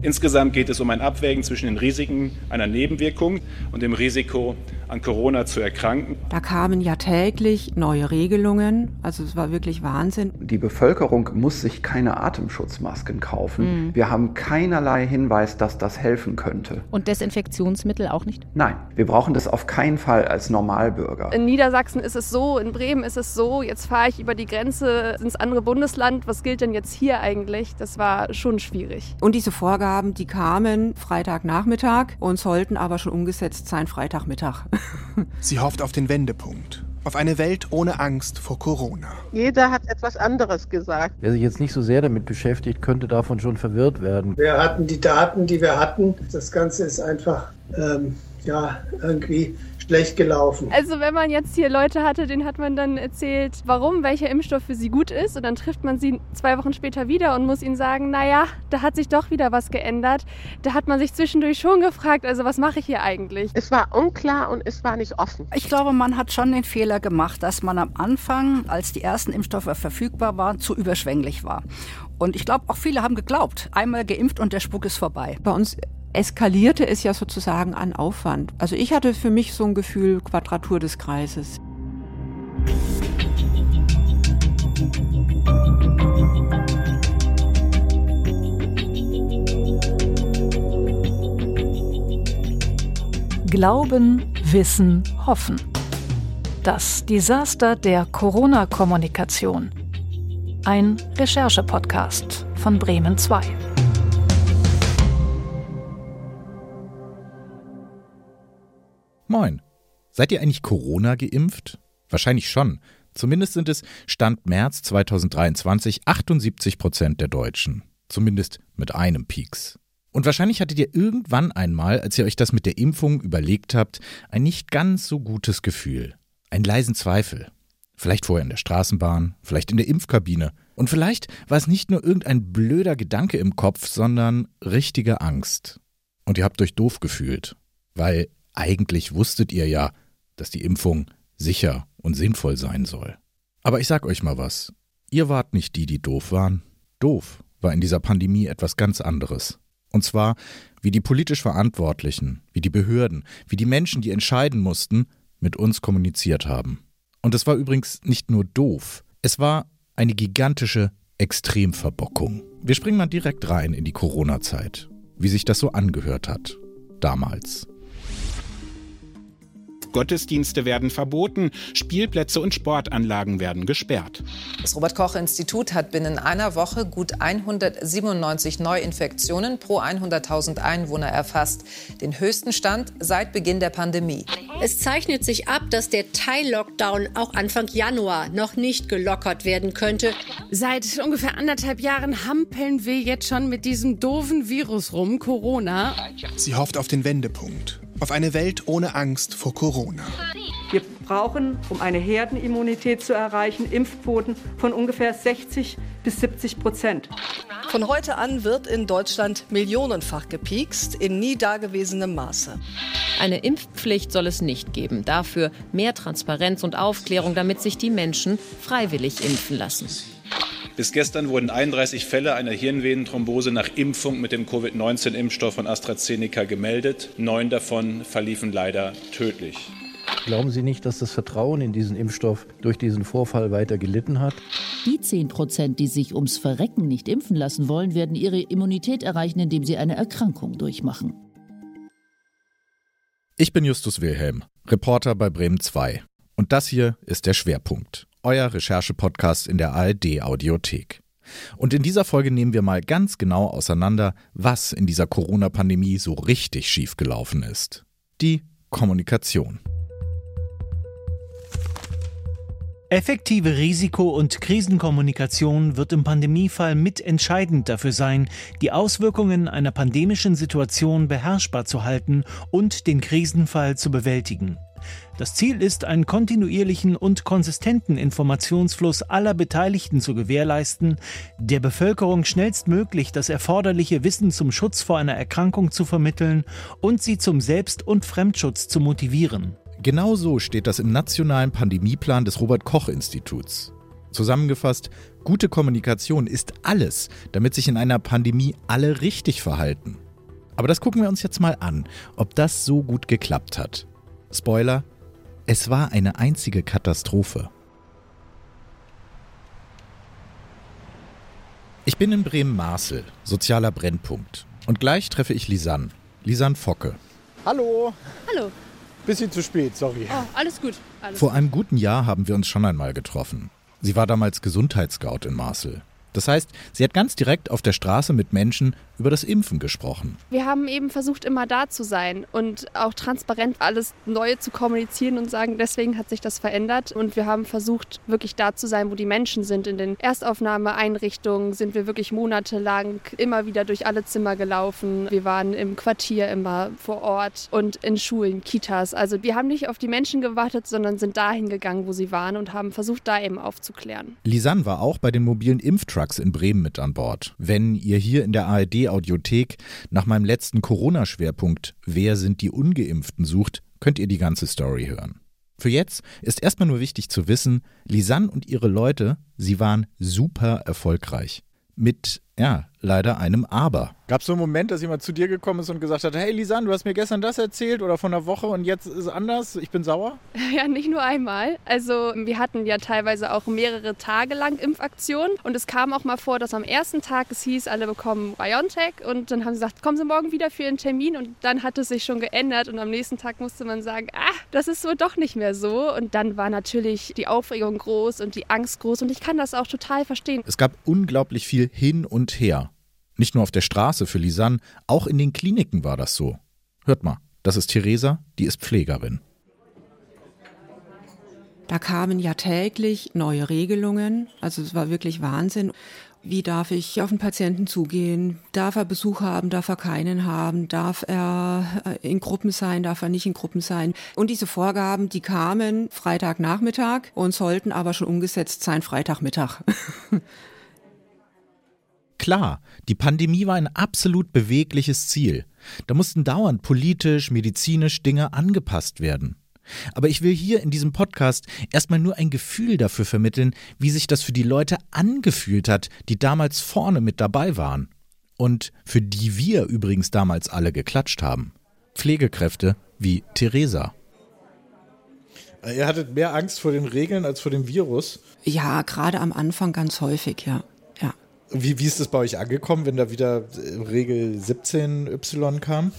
Insgesamt geht es um ein Abwägen zwischen den Risiken einer Nebenwirkung und dem Risiko, an Corona zu erkranken. Da kamen ja täglich neue Regelungen, also es war wirklich Wahnsinn. Die Bevölkerung muss sich keine Atemschutzmasken kaufen. Mhm. Wir haben keinerlei Hinweis, dass das helfen könnte. Und Desinfektionsmittel auch nicht? Nein, wir brauchen das auf keinen Fall als Normalbürger. In Niedersachsen ist es so, in Bremen ist es so, jetzt fahre ich über die Grenze ins andere Bundesland. Was gilt denn jetzt hier eigentlich? Das war schon schwierig. Und diese Vorgaben Vorgaben, die kamen Freitagnachmittag und sollten aber schon umgesetzt sein Freitagmittag. Sie hofft auf den Wendepunkt. Auf eine Welt ohne Angst vor Corona. Jeder hat etwas anderes gesagt. Wer sich jetzt nicht so sehr damit beschäftigt, könnte davon schon verwirrt werden. Wir hatten die Daten, die wir hatten. Das Ganze ist einfach ähm, ja, irgendwie schlecht gelaufen. Also wenn man jetzt hier Leute hatte, denen hat man dann erzählt, warum, welcher Impfstoff für sie gut ist und dann trifft man sie zwei Wochen später wieder und muss ihnen sagen, naja, da hat sich doch wieder was geändert. Da hat man sich zwischendurch schon gefragt, also was mache ich hier eigentlich? Es war unklar und es war nicht offen. Ich glaube, man hat schon den Fehler gemacht, dass man am Anfang, als die ersten Impfstoffe verfügbar waren, zu überschwänglich war. Und ich glaube, auch viele haben geglaubt, einmal geimpft und der Spuk ist vorbei. Bei uns eskalierte es ja sozusagen an Aufwand. Also ich hatte für mich so ein Gefühl Quadratur des Kreises. Glauben, Wissen, Hoffen. Das Desaster der Corona-Kommunikation. Ein Recherche-Podcast von Bremen 2. Moin. Seid ihr eigentlich Corona geimpft? Wahrscheinlich schon. Zumindest sind es Stand März 2023 78 Prozent der Deutschen. Zumindest mit einem Pieks. Und wahrscheinlich hattet ihr irgendwann einmal, als ihr euch das mit der Impfung überlegt habt, ein nicht ganz so gutes Gefühl. Einen leisen Zweifel. Vielleicht vorher in der Straßenbahn, vielleicht in der Impfkabine. Und vielleicht war es nicht nur irgendein blöder Gedanke im Kopf, sondern richtige Angst. Und ihr habt euch doof gefühlt. Weil eigentlich wusstet ihr ja, dass die Impfung sicher und sinnvoll sein soll. Aber ich sag euch mal was. Ihr wart nicht die, die doof waren. Doof war in dieser Pandemie etwas ganz anderes. Und zwar, wie die politisch Verantwortlichen, wie die Behörden, wie die Menschen, die entscheiden mussten, mit uns kommuniziert haben. Und es war übrigens nicht nur doof, es war eine gigantische Extremverbockung. Wir springen mal direkt rein in die Corona-Zeit, wie sich das so angehört hat. Damals. Gottesdienste werden verboten, Spielplätze und Sportanlagen werden gesperrt. Das Robert Koch Institut hat binnen einer Woche gut 197 Neuinfektionen pro 100.000 Einwohner erfasst, den höchsten Stand seit Beginn der Pandemie. Es zeichnet sich ab, dass der Teil-Lockdown auch Anfang Januar noch nicht gelockert werden könnte. Seit ungefähr anderthalb Jahren hampeln wir jetzt schon mit diesem doofen Virus rum, Corona. Sie hofft auf den Wendepunkt auf eine Welt ohne Angst vor Corona. Wir brauchen, um eine Herdenimmunität zu erreichen, Impfquoten von ungefähr 60 bis 70 Prozent. Von heute an wird in Deutschland millionenfach gepiekst, in nie dagewesenem Maße. Eine Impfpflicht soll es nicht geben. Dafür mehr Transparenz und Aufklärung, damit sich die Menschen freiwillig impfen lassen. Bis gestern wurden 31 Fälle einer Hirnvenenthrombose nach Impfung mit dem Covid-19-Impfstoff von AstraZeneca gemeldet. Neun davon verliefen leider tödlich. Glauben Sie nicht, dass das Vertrauen in diesen Impfstoff durch diesen Vorfall weiter gelitten hat? Die 10 Prozent, die sich ums Verrecken nicht impfen lassen wollen, werden ihre Immunität erreichen, indem sie eine Erkrankung durchmachen. Ich bin Justus Wilhelm, Reporter bei Bremen 2. Und das hier ist der Schwerpunkt euer Recherche-Podcast in der ARD-Audiothek. Und in dieser Folge nehmen wir mal ganz genau auseinander, was in dieser Corona-Pandemie so richtig schiefgelaufen ist. Die Kommunikation. Effektive Risiko- und Krisenkommunikation wird im Pandemiefall mitentscheidend dafür sein, die Auswirkungen einer pandemischen Situation beherrschbar zu halten und den Krisenfall zu bewältigen. Das Ziel ist, einen kontinuierlichen und konsistenten Informationsfluss aller Beteiligten zu gewährleisten, der Bevölkerung schnellstmöglich das erforderliche Wissen zum Schutz vor einer Erkrankung zu vermitteln und sie zum Selbst- und Fremdschutz zu motivieren. Genau so steht das im nationalen Pandemieplan des Robert Koch Instituts. Zusammengefasst, gute Kommunikation ist alles, damit sich in einer Pandemie alle richtig verhalten. Aber das gucken wir uns jetzt mal an, ob das so gut geklappt hat. Spoiler, es war eine einzige Katastrophe. Ich bin in Bremen-Marcel, sozialer Brennpunkt. Und gleich treffe ich Lisanne. Lisanne Focke. Hallo. Hallo. Bisschen zu spät, sorry. Oh, alles gut. Alles Vor einem guten Jahr haben wir uns schon einmal getroffen. Sie war damals Gesundheitsscout in Marcel. Das heißt, sie hat ganz direkt auf der Straße mit Menschen über das Impfen gesprochen. Wir haben eben versucht, immer da zu sein und auch transparent alles Neue zu kommunizieren und sagen, deswegen hat sich das verändert. Und wir haben versucht, wirklich da zu sein, wo die Menschen sind. In den Erstaufnahmeeinrichtungen sind wir wirklich monatelang immer wieder durch alle Zimmer gelaufen. Wir waren im Quartier immer vor Ort und in Schulen, Kitas. Also wir haben nicht auf die Menschen gewartet, sondern sind dahin gegangen, wo sie waren und haben versucht, da eben aufzuklären. Lisanne war auch bei den mobilen Impftrucks in Bremen mit an Bord. Wenn ihr hier in der ARD Audiothek nach meinem letzten Corona-Schwerpunkt Wer sind die Ungeimpften sucht, könnt ihr die ganze Story hören. Für jetzt ist erstmal nur wichtig zu wissen, Lisanne und ihre Leute, sie waren super erfolgreich. Mit, ja, leider einem Aber. Gab es so einen Moment, dass jemand zu dir gekommen ist und gesagt hat, hey Lisanne, du hast mir gestern das erzählt oder von einer Woche und jetzt ist es anders, ich bin sauer? Ja, nicht nur einmal. Also wir hatten ja teilweise auch mehrere Tage lang Impfaktionen und es kam auch mal vor, dass am ersten Tag es hieß, alle bekommen BioNTech und dann haben sie gesagt, kommen Sie morgen wieder für einen Termin und dann hat es sich schon geändert und am nächsten Tag musste man sagen, ah, das ist wohl doch nicht mehr so und dann war natürlich die Aufregung groß und die Angst groß und ich kann das auch total verstehen. Es gab unglaublich viel hin und her. Nicht nur auf der Straße für Lisanne, auch in den Kliniken war das so. Hört mal, das ist Theresa, die ist Pflegerin. Da kamen ja täglich neue Regelungen. Also es war wirklich Wahnsinn. Wie darf ich auf den Patienten zugehen? Darf er Besuch haben? Darf er keinen haben? Darf er äh, in Gruppen sein? Darf er nicht in Gruppen sein? Und diese Vorgaben, die kamen Freitagnachmittag und sollten aber schon umgesetzt sein Freitagmittag. Klar, die Pandemie war ein absolut bewegliches Ziel. Da mussten dauernd politisch, medizinisch Dinge angepasst werden. Aber ich will hier in diesem Podcast erstmal nur ein Gefühl dafür vermitteln, wie sich das für die Leute angefühlt hat, die damals vorne mit dabei waren. Und für die wir übrigens damals alle geklatscht haben. Pflegekräfte wie Theresa. Ihr hattet mehr Angst vor den Regeln als vor dem Virus. Ja, gerade am Anfang ganz häufig, ja. Wie, wie ist das bei euch angekommen, wenn da wieder Regel 17y kam?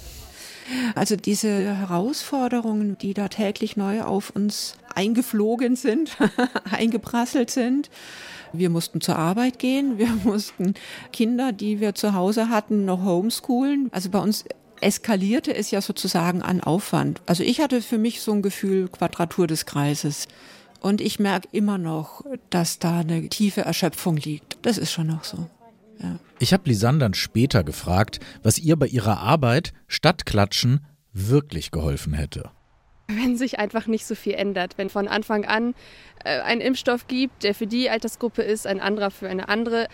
Also diese Herausforderungen, die da täglich neu auf uns eingeflogen sind, eingeprasselt sind. Wir mussten zur Arbeit gehen, wir mussten Kinder, die wir zu Hause hatten, noch homeschoolen. Also bei uns eskalierte es ja sozusagen an Aufwand. Also ich hatte für mich so ein Gefühl Quadratur des Kreises. Und ich merke immer noch, dass da eine tiefe Erschöpfung liegt. Das ist schon noch so. Ja. Ich habe Lisanne dann später gefragt, was ihr bei ihrer Arbeit statt Klatschen wirklich geholfen hätte. Wenn sich einfach nicht so viel ändert, wenn von Anfang an äh, ein Impfstoff gibt, der für die Altersgruppe ist, ein anderer für eine andere,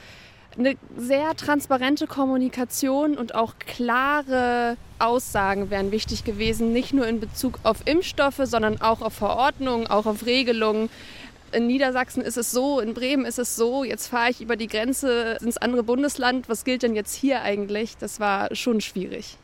eine sehr transparente Kommunikation und auch klare Aussagen wären wichtig gewesen, nicht nur in Bezug auf Impfstoffe, sondern auch auf Verordnungen, auch auf Regelungen. In Niedersachsen ist es so, in Bremen ist es so, jetzt fahre ich über die Grenze ins andere Bundesland. Was gilt denn jetzt hier eigentlich? Das war schon schwierig.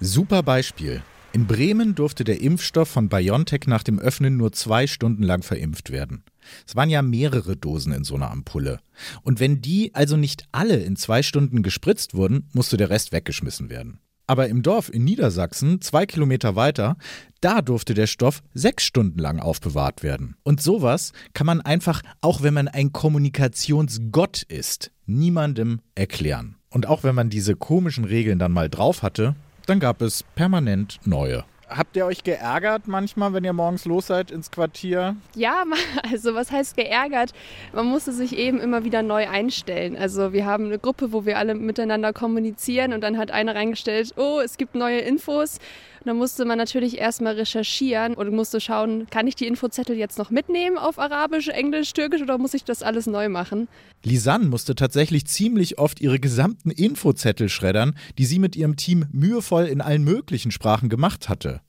Super Beispiel. In Bremen durfte der Impfstoff von BioNTech nach dem Öffnen nur zwei Stunden lang verimpft werden. Es waren ja mehrere Dosen in so einer Ampulle. Und wenn die also nicht alle in zwei Stunden gespritzt wurden, musste der Rest weggeschmissen werden. Aber im Dorf in Niedersachsen, zwei Kilometer weiter, da durfte der Stoff sechs Stunden lang aufbewahrt werden. Und sowas kann man einfach, auch wenn man ein Kommunikationsgott ist, niemandem erklären. Und auch wenn man diese komischen Regeln dann mal drauf hatte, dann gab es permanent neue. Habt ihr euch geärgert manchmal, wenn ihr morgens los seid ins Quartier? Ja, also was heißt geärgert? Man musste sich eben immer wieder neu einstellen. Also wir haben eine Gruppe, wo wir alle miteinander kommunizieren und dann hat einer reingestellt, oh, es gibt neue Infos. Und dann musste man natürlich erstmal recherchieren und musste schauen, kann ich die Infozettel jetzt noch mitnehmen auf Arabisch, Englisch, Türkisch oder muss ich das alles neu machen? Lisanne musste tatsächlich ziemlich oft ihre gesamten Infozettel schreddern, die sie mit ihrem Team mühevoll in allen möglichen Sprachen gemacht hatte.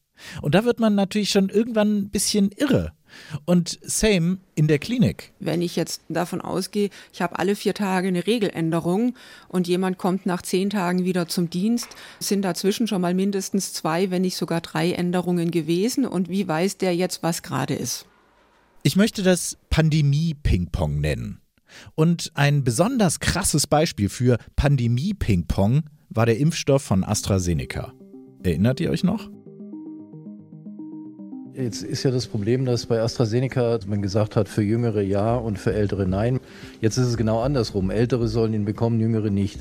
Und da wird man natürlich schon irgendwann ein bisschen irre. Und same in der Klinik. Wenn ich jetzt davon ausgehe, ich habe alle vier Tage eine Regeländerung und jemand kommt nach zehn Tagen wieder zum Dienst, sind dazwischen schon mal mindestens zwei, wenn nicht sogar drei Änderungen gewesen. Und wie weiß der jetzt, was gerade ist? Ich möchte das Pandemie-Ping-Pong nennen. Und ein besonders krasses Beispiel für Pandemie-Ping-Pong war der Impfstoff von AstraZeneca. Erinnert ihr euch noch? Jetzt ist ja das Problem, dass bei AstraZeneca man gesagt hat, für Jüngere ja und für Ältere nein. Jetzt ist es genau andersrum. Ältere sollen ihn bekommen, Jüngere nicht.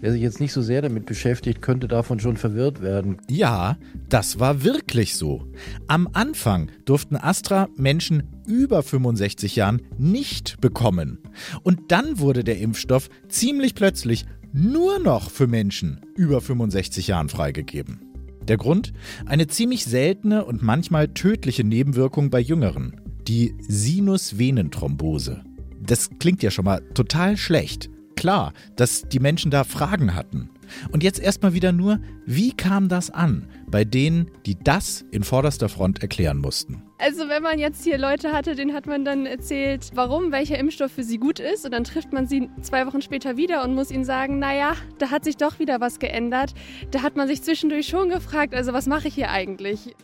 Wer sich jetzt nicht so sehr damit beschäftigt, könnte davon schon verwirrt werden. Ja, das war wirklich so. Am Anfang durften Astra Menschen über 65 Jahren nicht bekommen. Und dann wurde der Impfstoff ziemlich plötzlich nur noch für Menschen über 65 Jahren freigegeben. Der Grund? Eine ziemlich seltene und manchmal tödliche Nebenwirkung bei Jüngeren, die Sinusvenenthrombose. Das klingt ja schon mal total schlecht. Klar, dass die Menschen da Fragen hatten. Und jetzt erstmal wieder nur, wie kam das an bei denen, die das in vorderster Front erklären mussten? Also wenn man jetzt hier Leute hatte, denen hat man dann erzählt, warum, welcher Impfstoff für sie gut ist und dann trifft man sie zwei Wochen später wieder und muss ihnen sagen, naja, da hat sich doch wieder was geändert. Da hat man sich zwischendurch schon gefragt, also was mache ich hier eigentlich?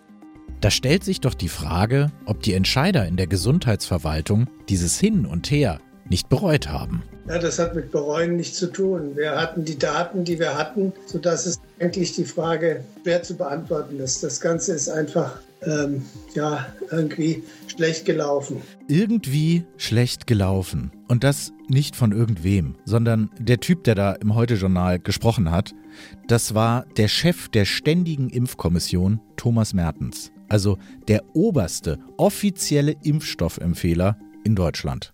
Da stellt sich doch die Frage, ob die Entscheider in der Gesundheitsverwaltung dieses Hin und Her nicht bereut haben. Ja, das hat mit Bereuen nichts zu tun. Wir hatten die Daten, die wir hatten, sodass es eigentlich die Frage schwer zu beantworten ist. Das Ganze ist einfach ähm, ja, irgendwie schlecht gelaufen. Irgendwie schlecht gelaufen. Und das nicht von irgendwem, sondern der Typ, der da im Heute-Journal gesprochen hat, das war der Chef der Ständigen Impfkommission, Thomas Mertens. Also der oberste offizielle Impfstoffempfehler in Deutschland.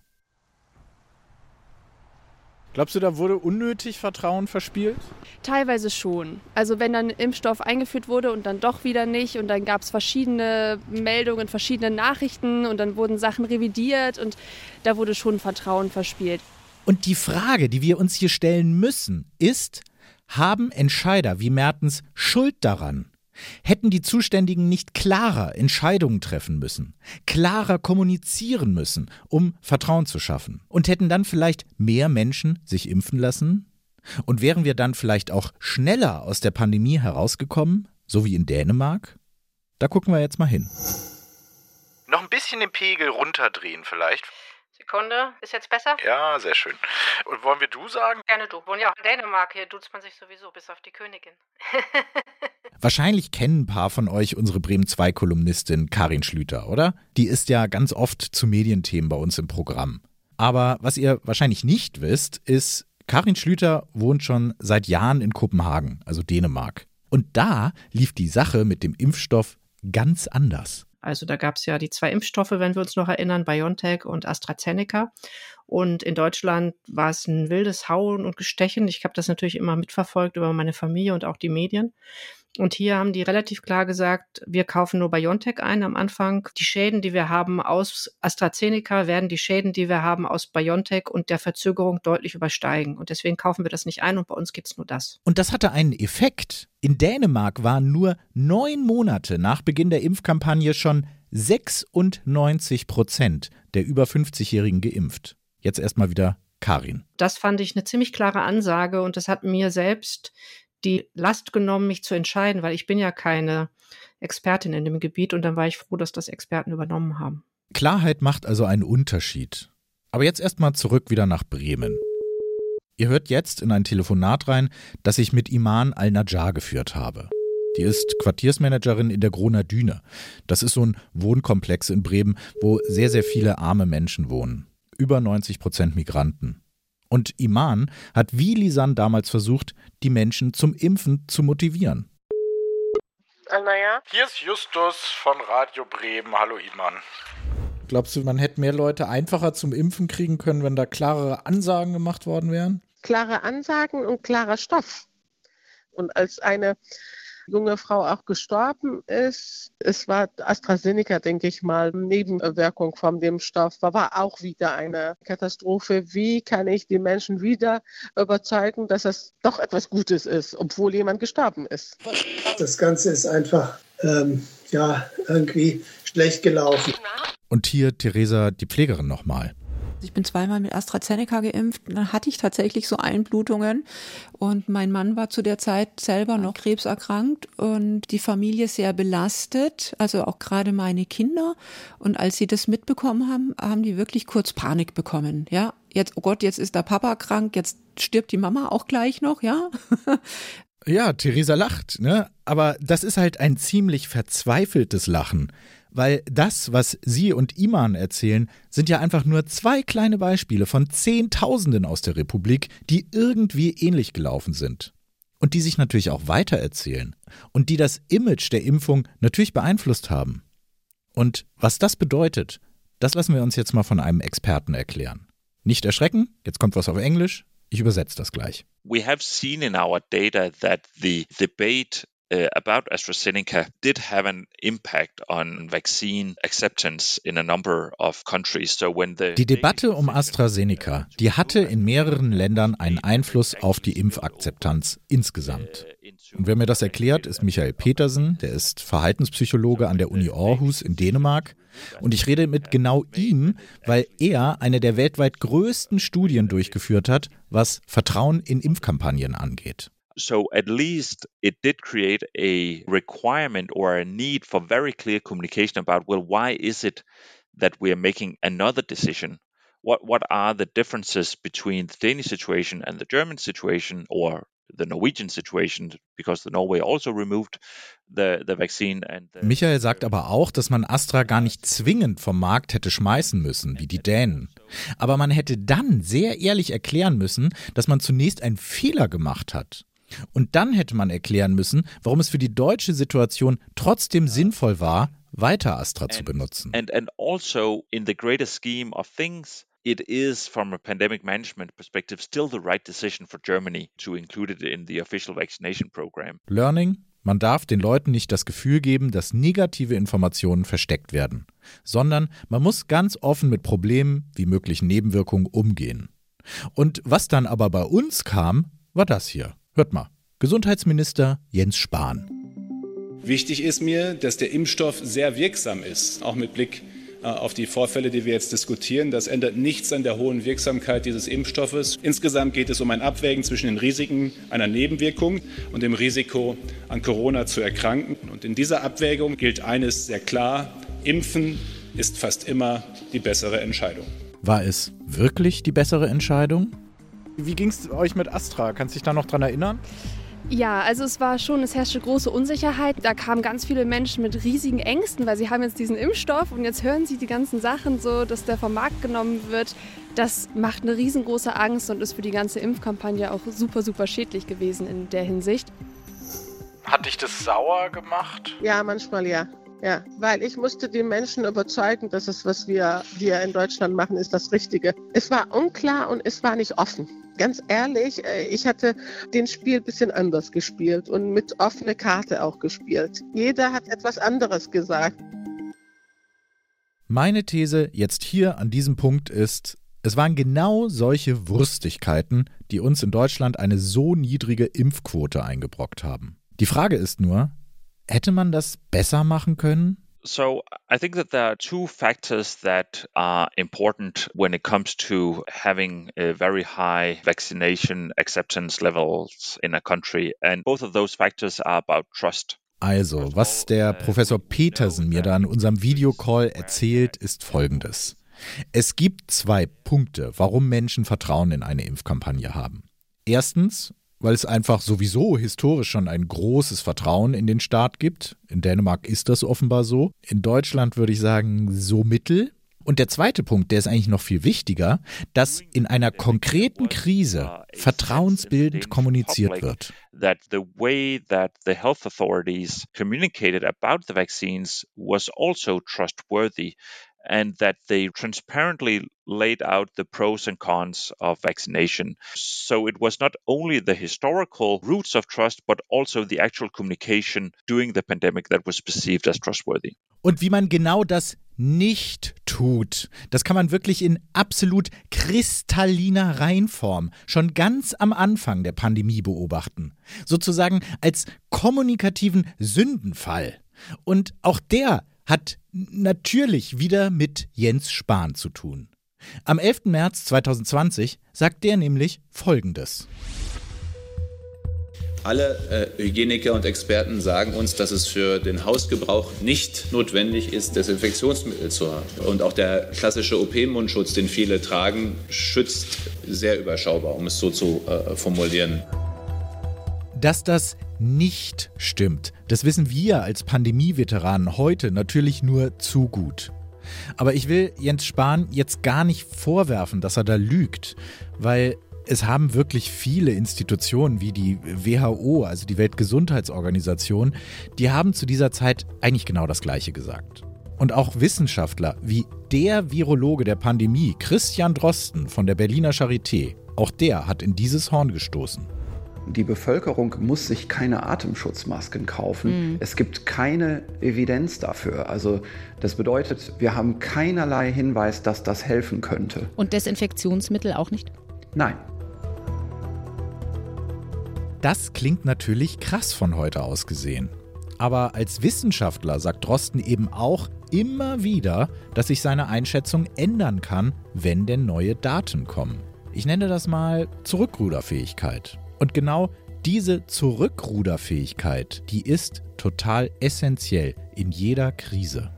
Glaubst du, da wurde unnötig Vertrauen verspielt? Teilweise schon. Also wenn dann Impfstoff eingeführt wurde und dann doch wieder nicht und dann gab es verschiedene Meldungen, verschiedene Nachrichten und dann wurden Sachen revidiert und da wurde schon Vertrauen verspielt. Und die Frage, die wir uns hier stellen müssen, ist, haben Entscheider wie Mertens Schuld daran, Hätten die Zuständigen nicht klarer Entscheidungen treffen müssen, klarer kommunizieren müssen, um Vertrauen zu schaffen? Und hätten dann vielleicht mehr Menschen sich impfen lassen? Und wären wir dann vielleicht auch schneller aus der Pandemie herausgekommen, so wie in Dänemark? Da gucken wir jetzt mal hin. Noch ein bisschen den Pegel runterdrehen vielleicht. Sekunde, ist jetzt besser? Ja, sehr schön. Und wollen wir du sagen? Gerne du. Wohnen ja auch in Dänemark, hier duzt man sich sowieso, bis auf die Königin. Wahrscheinlich kennen ein paar von euch unsere Bremen 2 Kolumnistin Karin Schlüter, oder? Die ist ja ganz oft zu Medienthemen bei uns im Programm. Aber was ihr wahrscheinlich nicht wisst, ist, Karin Schlüter wohnt schon seit Jahren in Kopenhagen, also Dänemark. Und da lief die Sache mit dem Impfstoff ganz anders. Also da gab es ja die zwei Impfstoffe, wenn wir uns noch erinnern, BioNTech und AstraZeneca. Und in Deutschland war es ein wildes Hauen und Gestechen. Ich habe das natürlich immer mitverfolgt über meine Familie und auch die Medien. Und hier haben die relativ klar gesagt, wir kaufen nur BioNTech ein am Anfang. Die Schäden, die wir haben aus AstraZeneca, werden die Schäden, die wir haben aus BioNTech und der Verzögerung deutlich übersteigen. Und deswegen kaufen wir das nicht ein und bei uns gibt es nur das. Und das hatte einen Effekt. In Dänemark waren nur neun Monate nach Beginn der Impfkampagne schon 96 Prozent der über 50-Jährigen geimpft. Jetzt erstmal wieder Karin. Das fand ich eine ziemlich klare Ansage und das hat mir selbst die Last genommen, mich zu entscheiden, weil ich bin ja keine Expertin in dem Gebiet und dann war ich froh, dass das Experten übernommen haben. Klarheit macht also einen Unterschied. Aber jetzt erstmal zurück wieder nach Bremen. Ihr hört jetzt in ein Telefonat rein, das ich mit Iman Al-Najjar geführt habe. Die ist Quartiersmanagerin in der Groner Düne. Das ist so ein Wohnkomplex in Bremen, wo sehr, sehr viele arme Menschen wohnen. Über 90 Prozent Migranten. Und Iman hat wie Lisan damals versucht, die Menschen zum Impfen zu motivieren. Naja. Hier ist Justus von Radio Bremen. Hallo Iman. Glaubst du, man hätte mehr Leute einfacher zum Impfen kriegen können, wenn da klarere Ansagen gemacht worden wären? Klare Ansagen und klarer Stoff. Und als eine junge Frau auch gestorben ist. Es war AstraZeneca, denke ich mal, Nebenwirkung von dem Stoff, war, war auch wieder eine Katastrophe. Wie kann ich die Menschen wieder überzeugen, dass es doch etwas Gutes ist, obwohl jemand gestorben ist? Das Ganze ist einfach ähm, ja, irgendwie schlecht gelaufen. Und hier Theresa, die Pflegerin nochmal. Ich bin zweimal mit AstraZeneca geimpft. Dann hatte ich tatsächlich so Einblutungen. Und mein Mann war zu der Zeit selber noch krebserkrankt und die Familie sehr belastet, also auch gerade meine Kinder. Und als sie das mitbekommen haben, haben die wirklich kurz Panik bekommen. Ja, jetzt, oh Gott, jetzt ist der Papa krank, jetzt stirbt die Mama auch gleich noch, ja. Ja, Theresa lacht, ne? Aber das ist halt ein ziemlich verzweifeltes Lachen. Weil das, was Sie und Iman erzählen, sind ja einfach nur zwei kleine Beispiele von Zehntausenden aus der Republik, die irgendwie ähnlich gelaufen sind. Und die sich natürlich auch weitererzählen. Und die das Image der Impfung natürlich beeinflusst haben. Und was das bedeutet, das lassen wir uns jetzt mal von einem Experten erklären. Nicht erschrecken, jetzt kommt was auf Englisch, ich übersetze das gleich. We have seen in our data that the debate uh, about AstraZeneca did have an impact on vaccine acceptance in a number of countries. So when the die Debatte um AstraZeneca, die hatte in mehreren Ländern einen Einfluss auf die Impfakzeptanz insgesamt. Und wer mir das erklärt, ist Michael Petersen, der ist Verhaltenspsychologe an der Uni Aarhus in Dänemark. Und ich rede mit genau ihm, weil er eine der weltweit größten Studien durchgeführt hat, was Vertrauen in Impfkampagnen angeht. So at least it did create a requirement or a need for very clear communication about well, why is it that we are making another decision? What what are the differences between the Danish situation and the German situation, or the Norwegian situation, because the Norway also removed the, the vaccine. And the Michael sagt aber auch, dass man Astra gar nicht zwingend vom Markt hätte schmeißen müssen, wie die Dänen. Aber man hätte dann sehr ehrlich erklären müssen, dass man zunächst einen Fehler gemacht hat. Und dann hätte man erklären müssen, warum es für die deutsche Situation trotzdem sinnvoll war, weiter Astra zu benutzen. And, and also in the greater scheme of things, it is, from a pandemic management perspective, still the right decision for Germany to include it in the official vaccination program. Learning. Man darf den Leuten nicht das Gefühl geben, dass negative Informationen versteckt werden, sondern man muss ganz offen mit Problemen wie möglichen Nebenwirkungen umgehen. Und was dann aber bei uns kam, war das hier. Hört mal. Gesundheitsminister Jens Spahn. Wichtig ist mir, dass der Impfstoff sehr wirksam ist, auch mit Blick äh, auf die Vorfälle, die wir jetzt diskutieren. Das ändert nichts an der hohen Wirksamkeit dieses Impfstoffes. Insgesamt geht es um ein Abwägen zwischen den Risiken einer Nebenwirkung und dem Risiko, an Corona zu erkranken. Und in dieser Abwägung gilt eines sehr klar, Impfen ist fast immer die bessere Entscheidung. War es wirklich die bessere Entscheidung? Wie ging es euch mit Astra? Kannst du dich da noch dran erinnern? Ja, also es war schon, es herrschte große Unsicherheit. Da kamen ganz viele Menschen mit riesigen Ängsten, weil sie haben jetzt diesen Impfstoff und jetzt hören sie die ganzen Sachen so, dass der vom Markt genommen wird. Das macht eine riesengroße Angst und ist für die ganze Impfkampagne auch super, super schädlich gewesen in der Hinsicht. Hat dich das sauer gemacht? Ja, manchmal ja. Ja, weil ich musste die Menschen überzeugen, dass es, was wir hier in Deutschland machen, ist das Richtige. Es war unklar und es war nicht offen. Ganz ehrlich, äh, ich hatte den Spiel ein bisschen anders gespielt und mit offener Karte auch gespielt. Jeder hat etwas anderes gesagt. Meine These jetzt hier an diesem Punkt ist, es waren genau solche Wurstigkeiten, die uns in Deutschland eine so niedrige Impfquote eingebrockt haben. Die Frage ist nur, Hätte man das besser machen können? So, I think that there are two factors that are important when it comes to having a very high vaccination acceptance levels in a country. And both of those factors are about trust. Also, was der Professor Petersen mir da in unserem Videocall erzählt, ist folgendes. Es gibt zwei Punkte, warum Menschen Vertrauen in eine Impfkampagne haben. Erstens, weil es einfach sowieso historisch schon ein großes Vertrauen in den Staat gibt. In Dänemark ist das offenbar so. In Deutschland würde ich sagen, so mittel. Und der zweite Punkt, der ist eigentlich noch viel wichtiger, dass in einer konkreten Krise vertrauensbildend kommuniziert wird. That the way that the health authorities communicated about the vaccines was also trustworthy and that they transparently laid out the pros and cons of vaccination. So it was not only the historical roots of trust, but also the actual communication during the pandemic that was perceived as trustworthy. Und wie man genau das nicht tut, das kann man wirklich in absolut kristalliner Reinform schon ganz am Anfang der Pandemie beobachten. Sozusagen als kommunikativen Sündenfall. Und auch der hat natürlich wieder mit Jens Spahn zu tun. Am 11. März 2020 sagt der nämlich Folgendes. Alle äh, Hygieniker und Experten sagen uns, dass es für den Hausgebrauch nicht notwendig ist, Desinfektionsmittel zu haben. Und auch der klassische OP-Mundschutz, den viele tragen, schützt sehr überschaubar, um es so zu äh, formulieren. Dass das nicht stimmt, das wissen wir als Pandemie-Veteranen heute natürlich nur zu gut. Aber ich will Jens Spahn jetzt gar nicht vorwerfen, dass er da lügt, weil es haben wirklich viele Institutionen wie die WHO, also die Weltgesundheitsorganisation, die haben zu dieser Zeit eigentlich genau das Gleiche gesagt. Und auch Wissenschaftler wie der Virologe der Pandemie, Christian Drosten von der Berliner Charité, auch der hat in dieses Horn gestoßen. Die Bevölkerung muss sich keine Atemschutzmasken kaufen. Mhm. Es gibt keine Evidenz dafür. Also das bedeutet, wir haben keinerlei Hinweis, dass das helfen könnte. Und Desinfektionsmittel auch nicht? Nein. Das klingt natürlich krass von heute aus gesehen. Aber als Wissenschaftler sagt Drosten eben auch immer wieder, dass sich seine Einschätzung ändern kann, wenn denn neue Daten kommen. Ich nenne das mal Zurückruderfähigkeit. Und genau diese Zurückruderfähigkeit, die ist total essentiell in jeder Krise.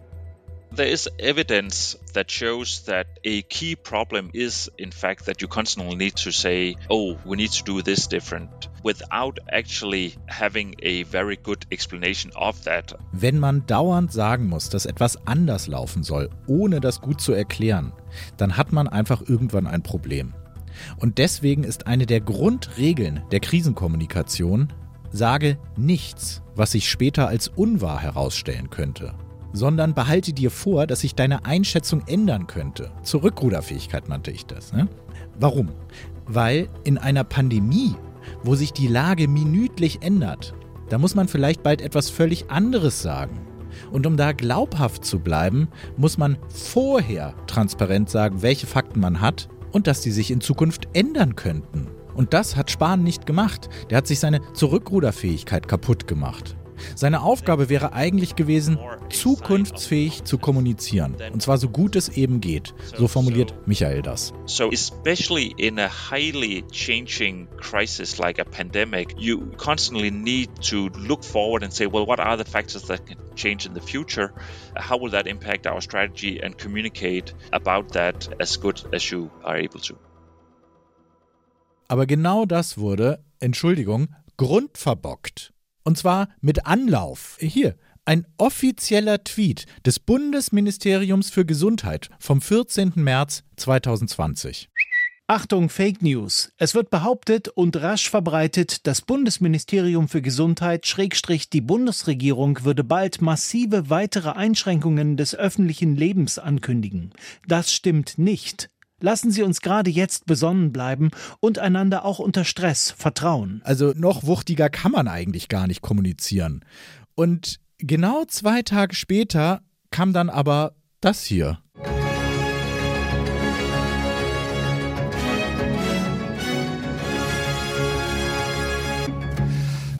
There is evidence that shows that a key problem is, in fact, that you constantly need to say, oh, we need to do this different, without actually having a very good explanation of that. Wenn man dauernd sagen muss, dass etwas anders laufen soll, ohne das gut zu erklären, dann hat man einfach irgendwann ein Problem. Und deswegen ist eine der Grundregeln der Krisenkommunikation, sage nichts, was sich später als unwahr herausstellen könnte sondern behalte dir vor, dass sich deine Einschätzung ändern könnte. Zur Rückruderfähigkeit nannte ich das. Ne? Warum? Weil in einer Pandemie, wo sich die Lage minütlich ändert, da muss man vielleicht bald etwas völlig anderes sagen. Und um da glaubhaft zu bleiben, muss man vorher transparent sagen, welche Fakten man hat und dass die sich in Zukunft ändern könnten. Und das hat Spahn nicht gemacht. Der hat sich seine Zurückruderfähigkeit kaputt gemacht. Seine Aufgabe wäre eigentlich gewesen, zukunftsfähig zu kommunizieren. Und zwar so gut es eben geht. So formuliert Michael das. So especially in a highly changing crisis like a pandemic, you constantly need to look forward and say, well, what are the factors that can change in the future? How will that impact our strategy and communicate about that as good as you are able to? Aber genau das wurde, Entschuldigung, grundverbockt. Und zwar mit Anlauf. Hier, ein offizieller Tweet des Bundesministeriums für Gesundheit vom 14. März 2020. Achtung, Fake News. Es wird behauptet und rasch verbreitet, das Bundesministerium für Gesundheit Schrägstrich die Bundesregierung würde bald massive weitere Einschränkungen des öffentlichen Lebens ankündigen. Das stimmt nicht. Lassen Sie uns gerade jetzt besonnen bleiben und einander auch unter Stress vertrauen. Also noch wuchtiger kann man eigentlich gar nicht kommunizieren. Und genau zwei Tage später kam dann aber das hier.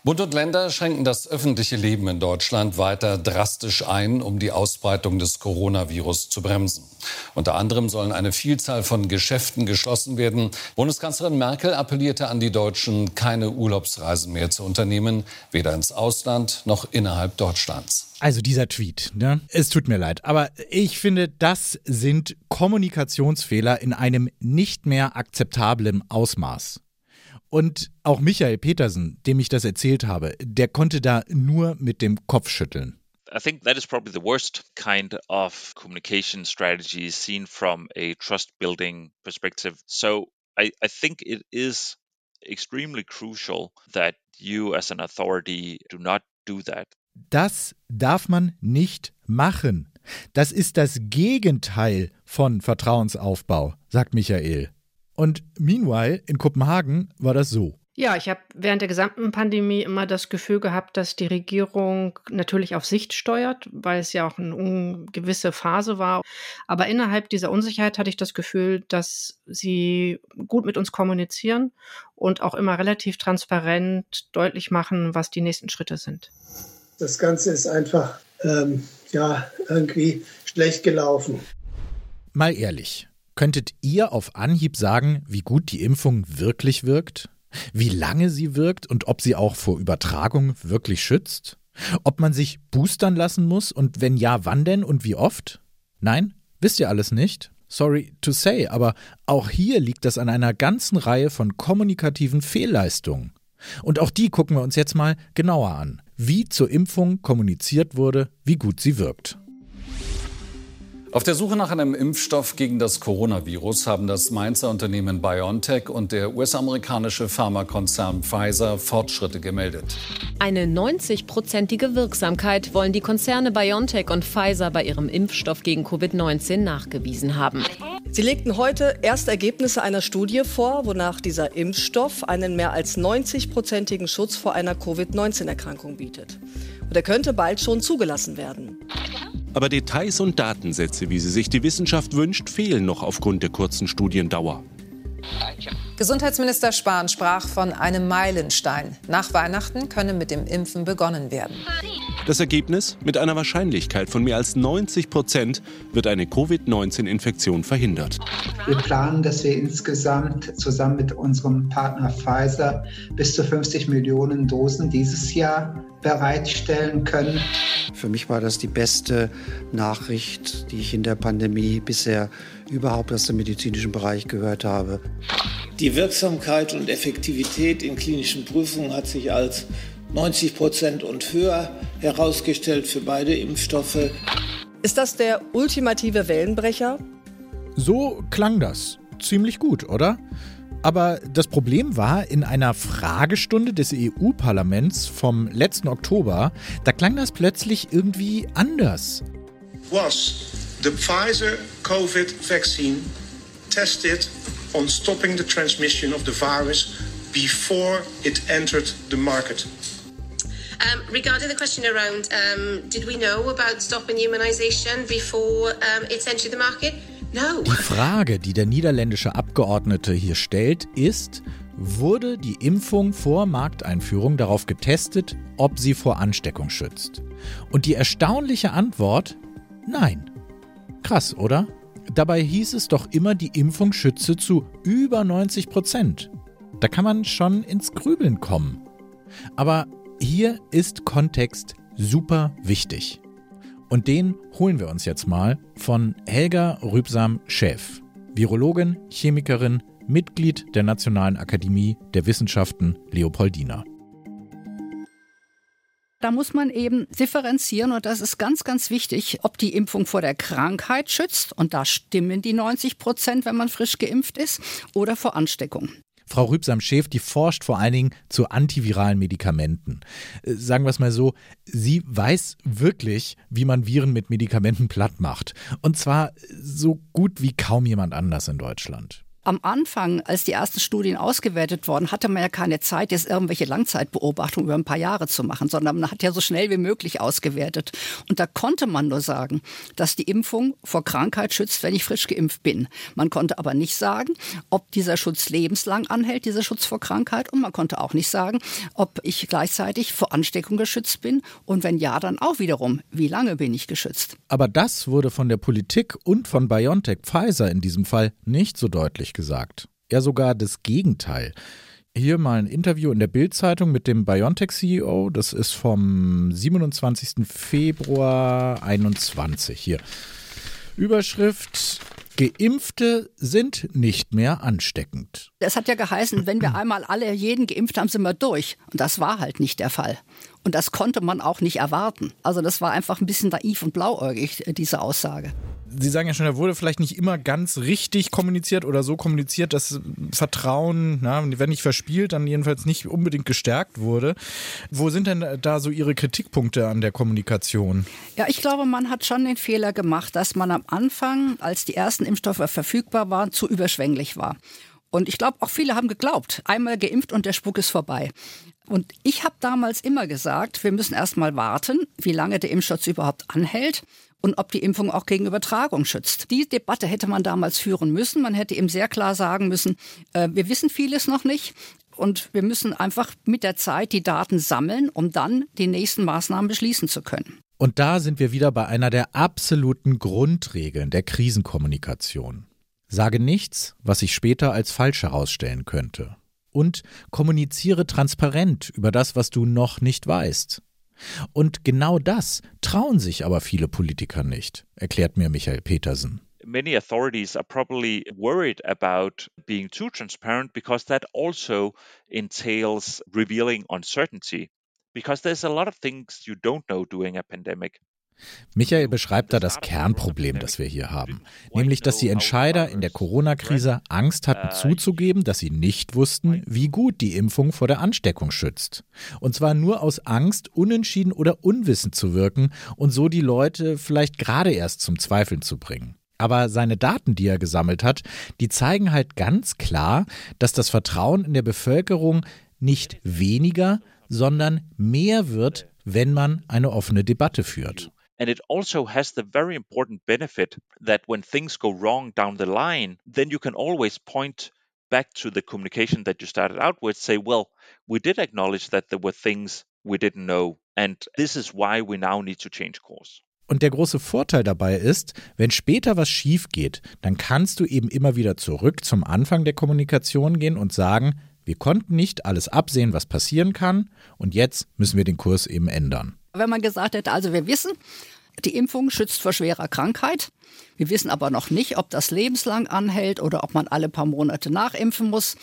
Bund und Länder schränken das öffentliche Leben in Deutschland weiter drastisch ein, um die Ausbreitung des Coronavirus zu bremsen. Unter anderem sollen eine Vielzahl von Geschäften geschlossen werden. Bundeskanzlerin Merkel appellierte an die Deutschen, keine Urlaubsreisen mehr zu unternehmen, weder ins Ausland noch innerhalb Deutschlands. Also dieser Tweet, ne? Es tut mir leid, aber ich finde, das sind Kommunikationsfehler in einem nicht mehr akzeptablen Ausmaß. Und auch Michael Petersen, dem ich das erzählt habe, der konnte da nur mit dem Kopf schütteln. I think that is probably the worst kind of communication strategy seen from a trust building perspective. So I, I think it is extremely crucial that you as an authority do not do that. Das darf man nicht machen. Das ist das Gegenteil von Vertrauensaufbau, sagt Michael. Und meanwhile in Kopenhagen war das so. Ja, ich habe während der gesamten Pandemie immer das Gefühl gehabt, dass die Regierung natürlich auf Sicht steuert, weil es ja auch eine ungewisse Phase war. Aber innerhalb dieser Unsicherheit hatte ich das Gefühl, dass sie gut mit uns kommunizieren und auch immer relativ transparent deutlich machen, was die nächsten Schritte sind. Das Ganze ist einfach ähm, ja irgendwie schlecht gelaufen. Mal ehrlich, könntet ihr auf Anhieb sagen, wie gut die Impfung wirklich wirkt? Wie lange sie wirkt und ob sie auch vor Übertragung wirklich schützt? Ob man sich boostern lassen muss und wenn ja, wann denn und wie oft? Nein? Wisst ihr alles nicht? Sorry to say, aber auch hier liegt das an einer ganzen Reihe von kommunikativen Fehlleistungen. Und auch die gucken wir uns jetzt mal genauer an, wie zur Impfung kommuniziert wurde, wie gut sie wirkt. Auf der Suche nach einem Impfstoff gegen das Coronavirus haben das Mainzer Unternehmen BioNTech und der US-amerikanische Pharmakonzern Pfizer Fortschritte gemeldet. Eine 90-prozentige Wirksamkeit wollen die Konzerne BioNTech und Pfizer bei ihrem Impfstoff gegen Covid-19 nachgewiesen haben. Sie legten heute erste Ergebnisse einer Studie vor, wonach dieser Impfstoff einen mehr als 90-prozentigen Schutz vor einer Covid-19-Erkrankung bietet. Und er könnte bald schon zugelassen werden. Aber Details und Datensätze, wie sie sich die Wissenschaft wünscht, fehlen noch aufgrund der kurzen Studiendauer. Gesundheitsminister Spahn sprach von einem Meilenstein. Nach Weihnachten könne mit dem Impfen begonnen werden. Das Ergebnis? Mit einer Wahrscheinlichkeit von mehr als 90 Prozent wird eine Covid-19-Infektion verhindert. Wir planen, dass wir insgesamt zusammen mit unserem Partner Pfizer bis zu 50 Millionen Dosen dieses Jahr bereitstellen können. Für mich war das die beste Nachricht, die ich in der Pandemie bisher überhaupt aus dem medizinischen Bereich gehört habe. Die Wirksamkeit und Effektivität in klinischen Prüfungen hat sich als 90 Prozent und höher herausgestellt für beide Impfstoffe. Ist das der ultimative Wellenbrecher? So klang das. Ziemlich gut, oder? Aber das Problem war, in einer Fragestunde des EU-Parlaments vom letzten Oktober, da klang das plötzlich irgendwie anders. Was the Pfizer COVID vaccine tested on stopping the transmission of the virus before it entered the market? Um, regarding the question around, um, did we know about stopping immunization before um, it's entered the market? Die Frage, die der niederländische Abgeordnete hier stellt, ist, wurde die Impfung vor Markteinführung darauf getestet, ob sie vor Ansteckung schützt? Und die erstaunliche Antwort, nein. Krass, oder? Dabei hieß es doch immer, die Impfung schütze zu über 90 Prozent. Da kann man schon ins Grübeln kommen. Aber hier ist Kontext super wichtig. Und den holen wir uns jetzt mal von Helga Rübsam-Schäf, Virologin, Chemikerin, Mitglied der Nationalen Akademie der Wissenschaften Leopoldina. Da muss man eben differenzieren und das ist ganz, ganz wichtig, ob die Impfung vor der Krankheit schützt und da stimmen die 90 Prozent, wenn man frisch geimpft ist, oder vor Ansteckung. Frau Rübsam-Schäf, die forscht vor allen Dingen zu antiviralen Medikamenten. Äh, sagen wir es mal so, sie weiß wirklich, wie man Viren mit Medikamenten platt macht. Und zwar so gut wie kaum jemand anders in Deutschland. Am Anfang, als die ersten Studien ausgewertet wurden, hatte man ja keine Zeit, jetzt irgendwelche Langzeitbeobachtungen über ein paar Jahre zu machen, sondern man hat ja so schnell wie möglich ausgewertet. Und da konnte man nur sagen, dass die Impfung vor Krankheit schützt, wenn ich frisch geimpft bin. Man konnte aber nicht sagen, ob dieser Schutz lebenslang anhält, dieser Schutz vor Krankheit. Und man konnte auch nicht sagen, ob ich gleichzeitig vor Ansteckung geschützt bin. Und wenn ja, dann auch wiederum, wie lange bin ich geschützt. Aber das wurde von der Politik und von BioNTech Pfizer in diesem Fall nicht so deutlich gesagt. Eher sogar das Gegenteil. Hier mal ein Interview in der Bild-Zeitung mit dem BioNTech-CEO. Das ist vom 27. Februar 21. Hier. Überschrift: Geimpfte sind nicht mehr ansteckend. Es hat ja geheißen, wenn wir einmal alle jeden geimpft haben, sind wir durch. Und das war halt nicht der Fall. Und das konnte man auch nicht erwarten. Also das war einfach ein bisschen naiv und blauäugig, diese Aussage. Sie sagen ja schon, da wurde vielleicht nicht immer ganz richtig kommuniziert oder so kommuniziert, dass Vertrauen, na, wenn nicht verspielt, dann jedenfalls nicht unbedingt gestärkt wurde. Wo sind denn da so Ihre Kritikpunkte an der Kommunikation? Ja, ich glaube, man hat schon den Fehler gemacht, dass man am Anfang, als die ersten Impfstoffe verfügbar waren, zu überschwänglich war. Und ich glaube, auch viele haben geglaubt, einmal geimpft und der Spuk ist vorbei. Und ich habe damals immer gesagt, wir müssen erst mal warten, wie lange der Impfschutz überhaupt anhält und ob die Impfung auch gegen Übertragung schützt. Die Debatte hätte man damals führen müssen. Man hätte eben sehr klar sagen müssen, äh, wir wissen vieles noch nicht. Und wir müssen einfach mit der Zeit die Daten sammeln, um dann die nächsten Maßnahmen beschließen zu können. Und da sind wir wieder bei einer der absoluten Grundregeln der Krisenkommunikation. Sage nichts, was sich später als falsch herausstellen könnte. Und kommuniziere transparent über das, was du noch nicht weißt. Und genau das trauen sich aber viele Politiker nicht, erklärt mir Michael Petersen. many authorities are probably worried about being too transparent because that also entails revealing uncertainty. Because there's a lot of things you don't know during a pandemic. Michael beschreibt da das Kernproblem, das wir hier haben, nämlich dass die Entscheider in der Corona-Krise Angst hatten zuzugeben, dass sie nicht wussten, wie gut die Impfung vor der Ansteckung schützt. Und zwar nur aus Angst, unentschieden oder unwissend zu wirken und so die Leute vielleicht gerade erst zum Zweifeln zu bringen. Aber seine Daten, die er gesammelt hat, die zeigen halt ganz klar, dass das Vertrauen in der Bevölkerung nicht weniger, sondern mehr wird, wenn man eine offene Debatte führt. And it also has the very important benefit that when things go wrong down the line, then you can always point back to the communication that you started out with, say, well, we did acknowledge that there were things we didn't know. And this is why we now need to change course. Und der große Vorteil dabei ist, wenn später was schief geht, dann kannst du eben immer wieder zurück zum Anfang der Kommunikation gehen und sagen, wir konnten nicht alles absehen, was passieren kann, und jetzt müssen wir den Kurs eben ändern. Wenn man gesagt hätte, also wir wissen, die Impfung schützt vor schwerer Krankheit. Wir wissen aber noch nicht, ob das lebenslang anhält oder ob man alle paar Monate nachimpfen muss.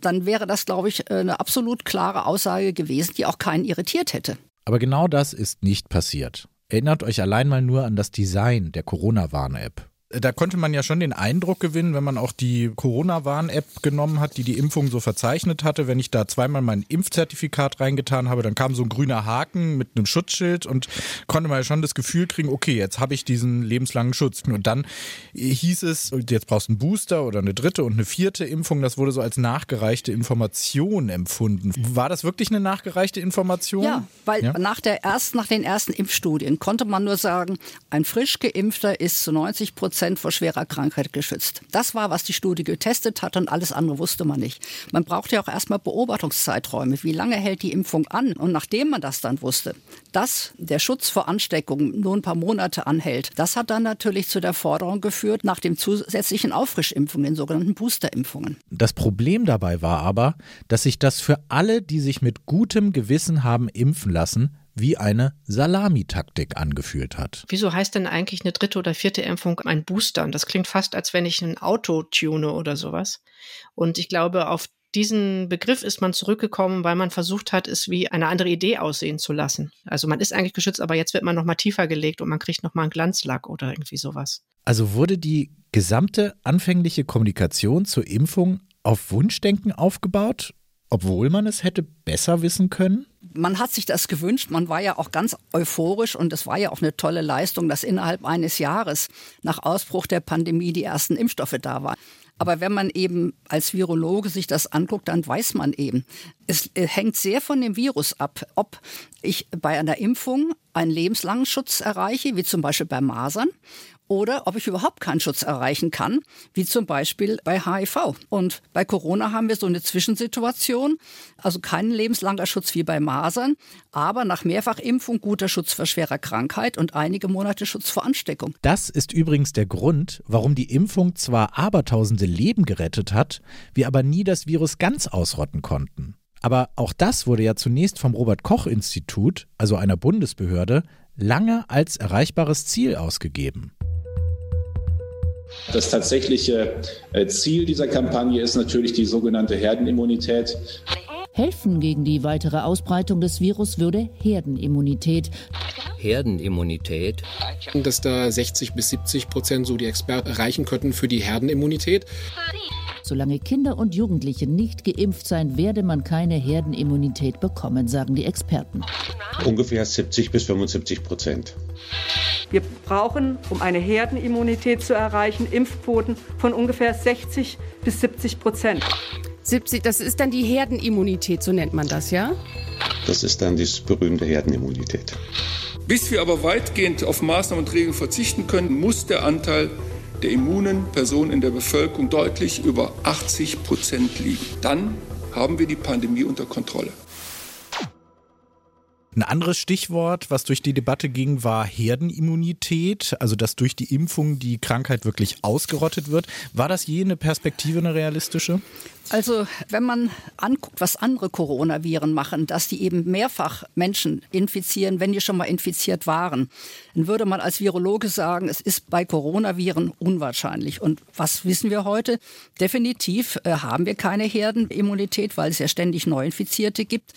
Dann wäre das, glaube ich, eine absolut klare Aussage gewesen, die auch keinen irritiert hätte. Aber genau das ist nicht passiert. Erinnert euch allein mal nur an das Design der Corona-Warn-App da konnte man ja schon den Eindruck gewinnen, wenn man auch die Corona-Warn-App genommen hat, die die Impfung so verzeichnet hatte. Wenn ich da zweimal mein Impfzertifikat reingetan habe, dann kam so ein grüner Haken mit einem Schutzschild und konnte man ja schon das Gefühl kriegen, okay, jetzt habe ich diesen lebenslangen Schutz. Und dann hieß es, jetzt brauchst du einen Booster oder eine dritte und eine vierte Impfung. Das wurde so als nachgereichte Information empfunden. War das wirklich eine nachgereichte Information? Ja, weil ja? Nach, der ersten, nach den ersten Impfstudien konnte man nur sagen, ein frisch geimpfter ist zu 90 Prozent Prozent vor schwerer Krankheit geschützt. Das war, was die Studie getestet hat und alles andere wusste man nicht. Man braucht ja auch erstmal Beobachtungszeiträume. Wie lange hält die Impfung an? Und nachdem man das dann wusste, dass der Schutz vor Ansteckung nur ein paar Monate anhält, das hat dann natürlich zu der Forderung geführt nach dem zusätzlichen Auffrischimpfungen, den sogenannten Boosterimpfungen. Das Problem dabei war aber, dass sich das für alle, die sich mit gutem Gewissen haben impfen lassen, wie eine Salamitaktik angefühlt hat. Wieso heißt denn eigentlich eine dritte oder vierte Impfung ein Booster? Und das klingt fast, als wenn ich ein Auto tune oder sowas. Und ich glaube, auf diesen Begriff ist man zurückgekommen, weil man versucht hat, es wie eine andere Idee aussehen zu lassen. Also man ist eigentlich geschützt, aber jetzt wird man noch mal tiefer gelegt und man kriegt noch mal einen Glanzlack oder irgendwie sowas. Also wurde die gesamte anfängliche Kommunikation zur Impfung auf Wunschdenken aufgebaut obwohl man es hätte besser wissen können? Man hat sich das gewünscht. Man war ja auch ganz euphorisch und es war ja auch eine tolle Leistung, dass innerhalb eines Jahres nach Ausbruch der Pandemie die ersten Impfstoffe da waren. Aber wenn man eben als Virologe sich das anguckt, dann weiß man eben, es äh, hängt sehr von dem Virus ab, ob ich bei einer Impfung einen lebenslangen Schutz erreiche, wie zum Beispiel bei Masern, oder ob ich überhaupt keinen Schutz erreichen kann, wie zum Beispiel bei HIV. Und bei Corona haben wir so eine Zwischensituation, also kein lebenslanger Schutz wie bei Masern, aber nach Mehrfachimpfung guter Schutz vor schwerer Krankheit und einige Monate Schutz vor Ansteckung. Das ist übrigens der Grund, warum die Impfung zwar abertausende Leben gerettet hat, wir aber nie das Virus ganz ausrotten konnten. Aber auch das wurde ja zunächst vom Robert Koch Institut, also einer Bundesbehörde, lange als erreichbares Ziel ausgegeben. Das tatsächliche äh, Ziel dieser Kampagne ist natürlich die sogenannte Herdenimmunität. Helfen gegen die weitere Ausbreitung des Virus würde Herdenimmunität. Herdenimmunität? Dass da 60 bis 70 Prozent so die Experten erreichen könnten für die Herdenimmunität. Solange Kinder und Jugendliche nicht geimpft seien, werde man keine Herdenimmunität bekommen, sagen die Experten. Ungefähr 70 bis 75 Prozent. Wir brauchen, um eine Herdenimmunität zu erreichen, Impfquoten von ungefähr 60 bis 70 Prozent. 70, das ist dann die Herdenimmunität, so nennt man das, ja? Das ist dann die berühmte Herdenimmunität. Bis wir aber weitgehend auf Maßnahmen und Regeln verzichten können, muss der Anteil der immunen Personen in der Bevölkerung deutlich über 80 Prozent liegen. Dann haben wir die Pandemie unter Kontrolle. Ein anderes Stichwort, was durch die Debatte ging, war Herdenimmunität, also dass durch die Impfung die Krankheit wirklich ausgerottet wird. War das je eine Perspektive, eine realistische? Also wenn man anguckt, was andere Coronaviren machen, dass die eben mehrfach Menschen infizieren, wenn die schon mal infiziert waren, dann würde man als Virologe sagen, es ist bei Coronaviren unwahrscheinlich. Und was wissen wir heute? Definitiv äh, haben wir keine Herdenimmunität, weil es ja ständig Neuinfizierte gibt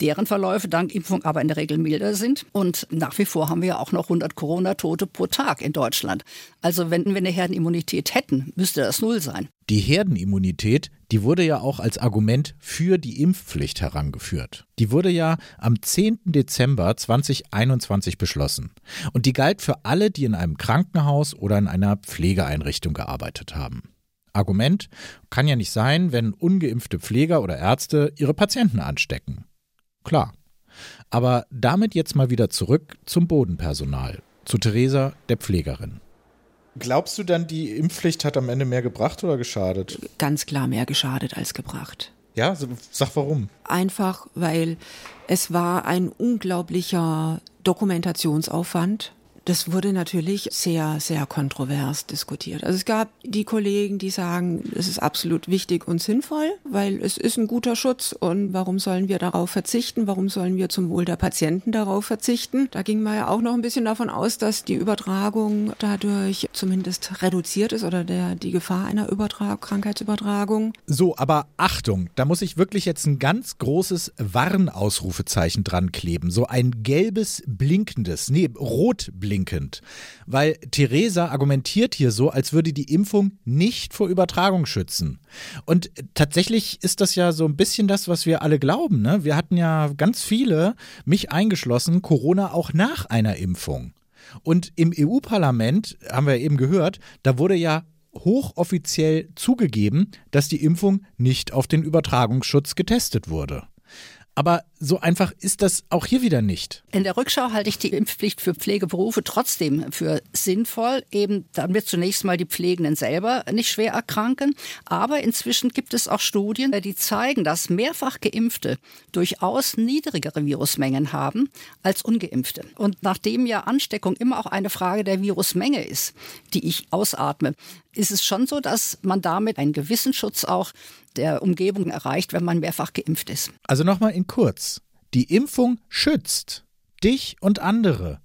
deren Verläufe dank Impfung aber in der Regel milder sind. Und nach wie vor haben wir auch noch 100 Corona-Tote pro Tag in Deutschland. Also wenn wir eine Herdenimmunität hätten, müsste das null sein. Die Herdenimmunität, die wurde ja auch als Argument für die Impfpflicht herangeführt. Die wurde ja am 10. Dezember 2021 beschlossen. Und die galt für alle, die in einem Krankenhaus oder in einer Pflegeeinrichtung gearbeitet haben. Argument kann ja nicht sein, wenn ungeimpfte Pfleger oder Ärzte ihre Patienten anstecken. Klar. Aber damit jetzt mal wieder zurück zum Bodenpersonal, zu Theresa, der Pflegerin. Glaubst du dann, die Impfpflicht hat am Ende mehr gebracht oder geschadet? Ganz klar mehr geschadet als gebracht. Ja, sag warum. Einfach, weil es war ein unglaublicher Dokumentationsaufwand das wurde natürlich sehr, sehr kontrovers diskutiert. Also es gab die Kollegen, die sagen, es ist absolut wichtig und sinnvoll, weil es ist ein guter Schutz und warum sollen wir darauf verzichten? Warum sollen wir zum Wohl der Patienten darauf verzichten? Da ging man ja auch noch ein bisschen davon aus, dass die Übertragung dadurch zumindest reduziert ist oder der, die Gefahr einer Übertrag Krankheitsübertragung. So, aber Achtung, da muss ich wirklich jetzt ein ganz großes Warnausrufezeichen dran kleben. So ein gelbes, blinkendes, nee, rot blinkendes blinkend. Weil Theresa argumentiert hier so, als würde die Impfung nicht vor Übertragung schützen. Und tatsächlich ist das ja so ein bisschen das, was wir alle glauben. Ne? Wir hatten ja ganz viele, mich eingeschlossen, Corona auch nach einer Impfung. Und im EU-Parlament, haben wir eben gehört, da wurde ja hochoffiziell zugegeben, dass die Impfung nicht auf den Übertragungsschutz getestet wurde. Aber so einfach ist das auch hier wieder nicht. In der Rückschau halte ich die Impfpflicht für Pflegeberufe trotzdem für sinnvoll, eben damit zunächst mal die Pflegenden selber nicht schwer erkranken. Aber inzwischen gibt es auch Studien, die zeigen, dass mehrfach Geimpfte durchaus niedrigere Virusmengen haben als Ungeimpfte. Und nachdem ja Ansteckung immer auch eine Frage der Virusmenge ist, die ich ausatme, ist es schon so, dass man damit einen gewissen Schutz auch der Umgebung erreicht, wenn man mehrfach geimpft ist. Also nochmal in kurz. Die Impfung schützt dich und andere,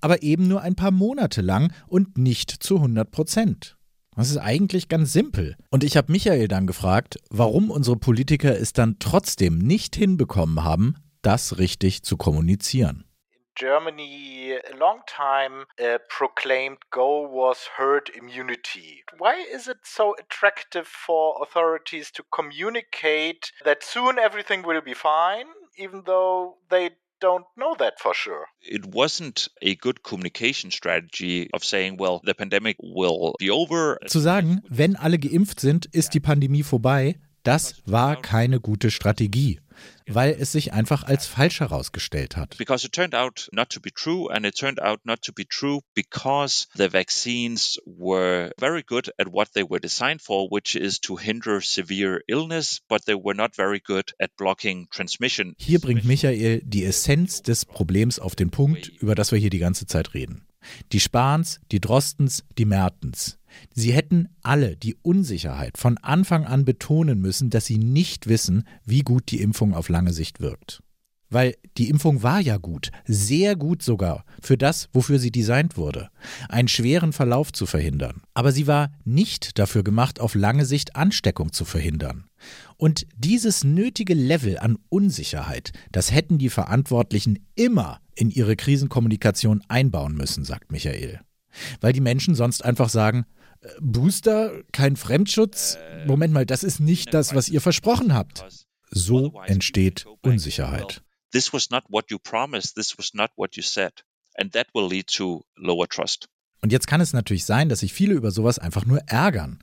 aber eben nur ein paar Monate lang und nicht zu 100 Prozent. Das ist eigentlich ganz simpel. Und ich habe Michael dann gefragt, warum unsere Politiker es dann trotzdem nicht hinbekommen haben, das richtig zu kommunizieren. Germany a long time uh, proclaimed goal was herd immunity. Why is it so attractive for authorities to communicate that soon everything will be fine, even though they don't know that for sure. It wasn't a good communication strategy of saying, well, the pandemic will be over. Zu sagen, wenn alle geimpft sind, ist die Pandemie vorbei, das war keine gute Strategie weil es sich einfach als falsch herausgestellt hat. Because it turned out not to be true and it turned out not to be true because the vaccines were very good at what they were designed for, which is to hinder severe illness, but they were not very good at blocking transmission. Hier bringt Michael die Essenz des Problems auf den Punkt, über das wir hier die ganze Zeit reden. Die Spahns, die Drostens, die Mertens. Sie hätten alle die Unsicherheit von Anfang an betonen müssen, dass sie nicht wissen, wie gut die Impfung auf lange Sicht wirkt. Weil die Impfung war ja gut, sehr gut sogar, für das, wofür sie designt wurde, einen schweren Verlauf zu verhindern. Aber sie war nicht dafür gemacht, auf lange Sicht Ansteckung zu verhindern. Und dieses nötige Level an Unsicherheit, das hätten die Verantwortlichen immer in ihre Krisenkommunikation einbauen müssen, sagt Michael. Weil die Menschen sonst einfach sagen, Booster, kein Fremdschutz? Moment mal, das ist nicht das, was ihr versprochen habt. So entsteht Unsicherheit. This was not what you promised, this was not what you said. And that will lead to lower trust. Und jetzt kann es natürlich sein, dass sich viele über sowas einfach nur ärgern.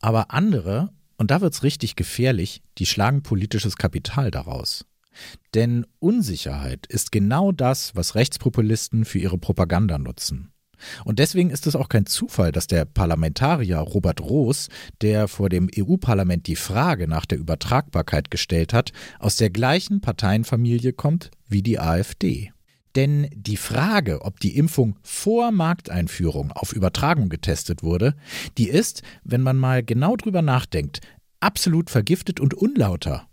Aber andere, und da wird es richtig gefährlich, die schlagen politisches Kapital daraus. Denn Unsicherheit ist genau das, was Rechtspopulisten für ihre Propaganda nutzen. Und deswegen ist es auch kein Zufall, dass der Parlamentarier Robert Roos, der vor dem EU-Parlament die Frage nach der Übertragbarkeit gestellt hat, aus der gleichen Parteienfamilie kommt wie die AfD. Denn die Frage, ob die Impfung vor Markteinführung auf Übertragung getestet wurde, die ist, wenn man mal genau drüber nachdenkt, absolut vergiftet und unlauter.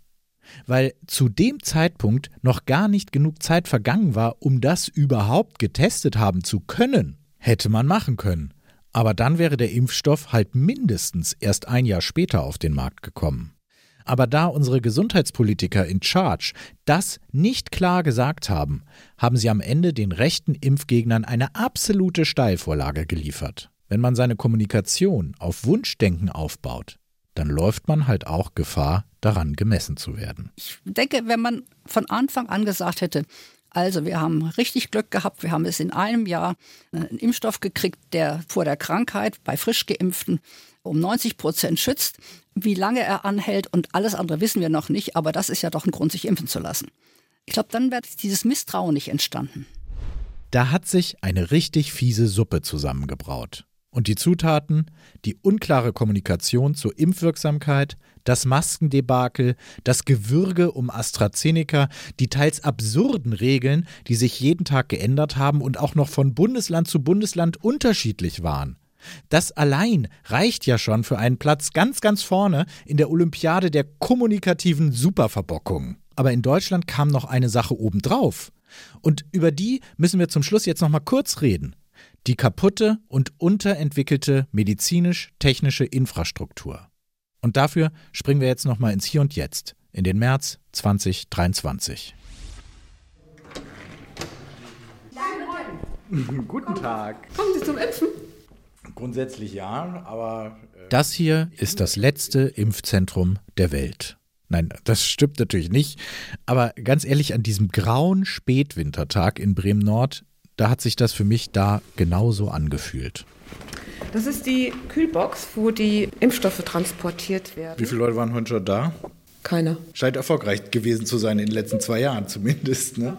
Weil zu dem Zeitpunkt noch gar nicht genug Zeit vergangen war, um das überhaupt getestet haben zu können. Hätte man machen können. Aber dann wäre der Impfstoff halt mindestens erst ein Jahr später auf den Markt gekommen. Aber da unsere Gesundheitspolitiker in Charge das nicht klar gesagt haben, haben sie am Ende den rechten Impfgegnern eine absolute Steilvorlage geliefert. Wenn man seine Kommunikation auf Wunschdenken aufbaut, dann läuft man halt auch Gefahr, daran gemessen zu werden. Ich denke, wenn man von Anfang an gesagt hätte, also wir haben richtig Glück gehabt, wir haben es in einem Jahr einen Impfstoff gekriegt, der vor der Krankheit bei frisch geimpften um 90 Prozent schützt. Wie lange er anhält und alles andere wissen wir noch nicht, aber das ist ja doch ein Grund, sich impfen zu lassen. Ich glaube, dann wäre dieses Misstrauen nicht entstanden. Da hat sich eine richtig fiese Suppe zusammengebraut. Und die Zutaten, die unklare Kommunikation zur Impfwirksamkeit, das Maskendebakel, das Gewürge um AstraZeneca, die teils absurden Regeln, die sich jeden Tag geändert haben und auch noch von Bundesland zu Bundesland unterschiedlich waren. Das allein reicht ja schon für einen Platz ganz, ganz vorne in der Olympiade der kommunikativen Superverbockung. Aber in Deutschland kam noch eine Sache obendrauf. Und über die müssen wir zum Schluss jetzt noch mal kurz reden. Die kaputte und unterentwickelte medizinisch-technische Infrastruktur. Und dafür springen wir jetzt noch mal ins Hier und Jetzt, in den März 2023. Guten Tag. Kommen Sie zum Impfen? Grundsätzlich ja, aber. Äh das hier ist das letzte Impfzentrum der Welt. Nein, das stimmt natürlich nicht. Aber ganz ehrlich, an diesem grauen Spätwintertag in Bremen Nord, da hat sich das für mich da genauso angefühlt. Das ist die Kühlbox, wo die Impfstoffe transportiert werden. Wie viele Leute waren heute schon da? Keiner. Scheint erfolgreich gewesen zu sein in den letzten zwei Jahren zumindest. Ne?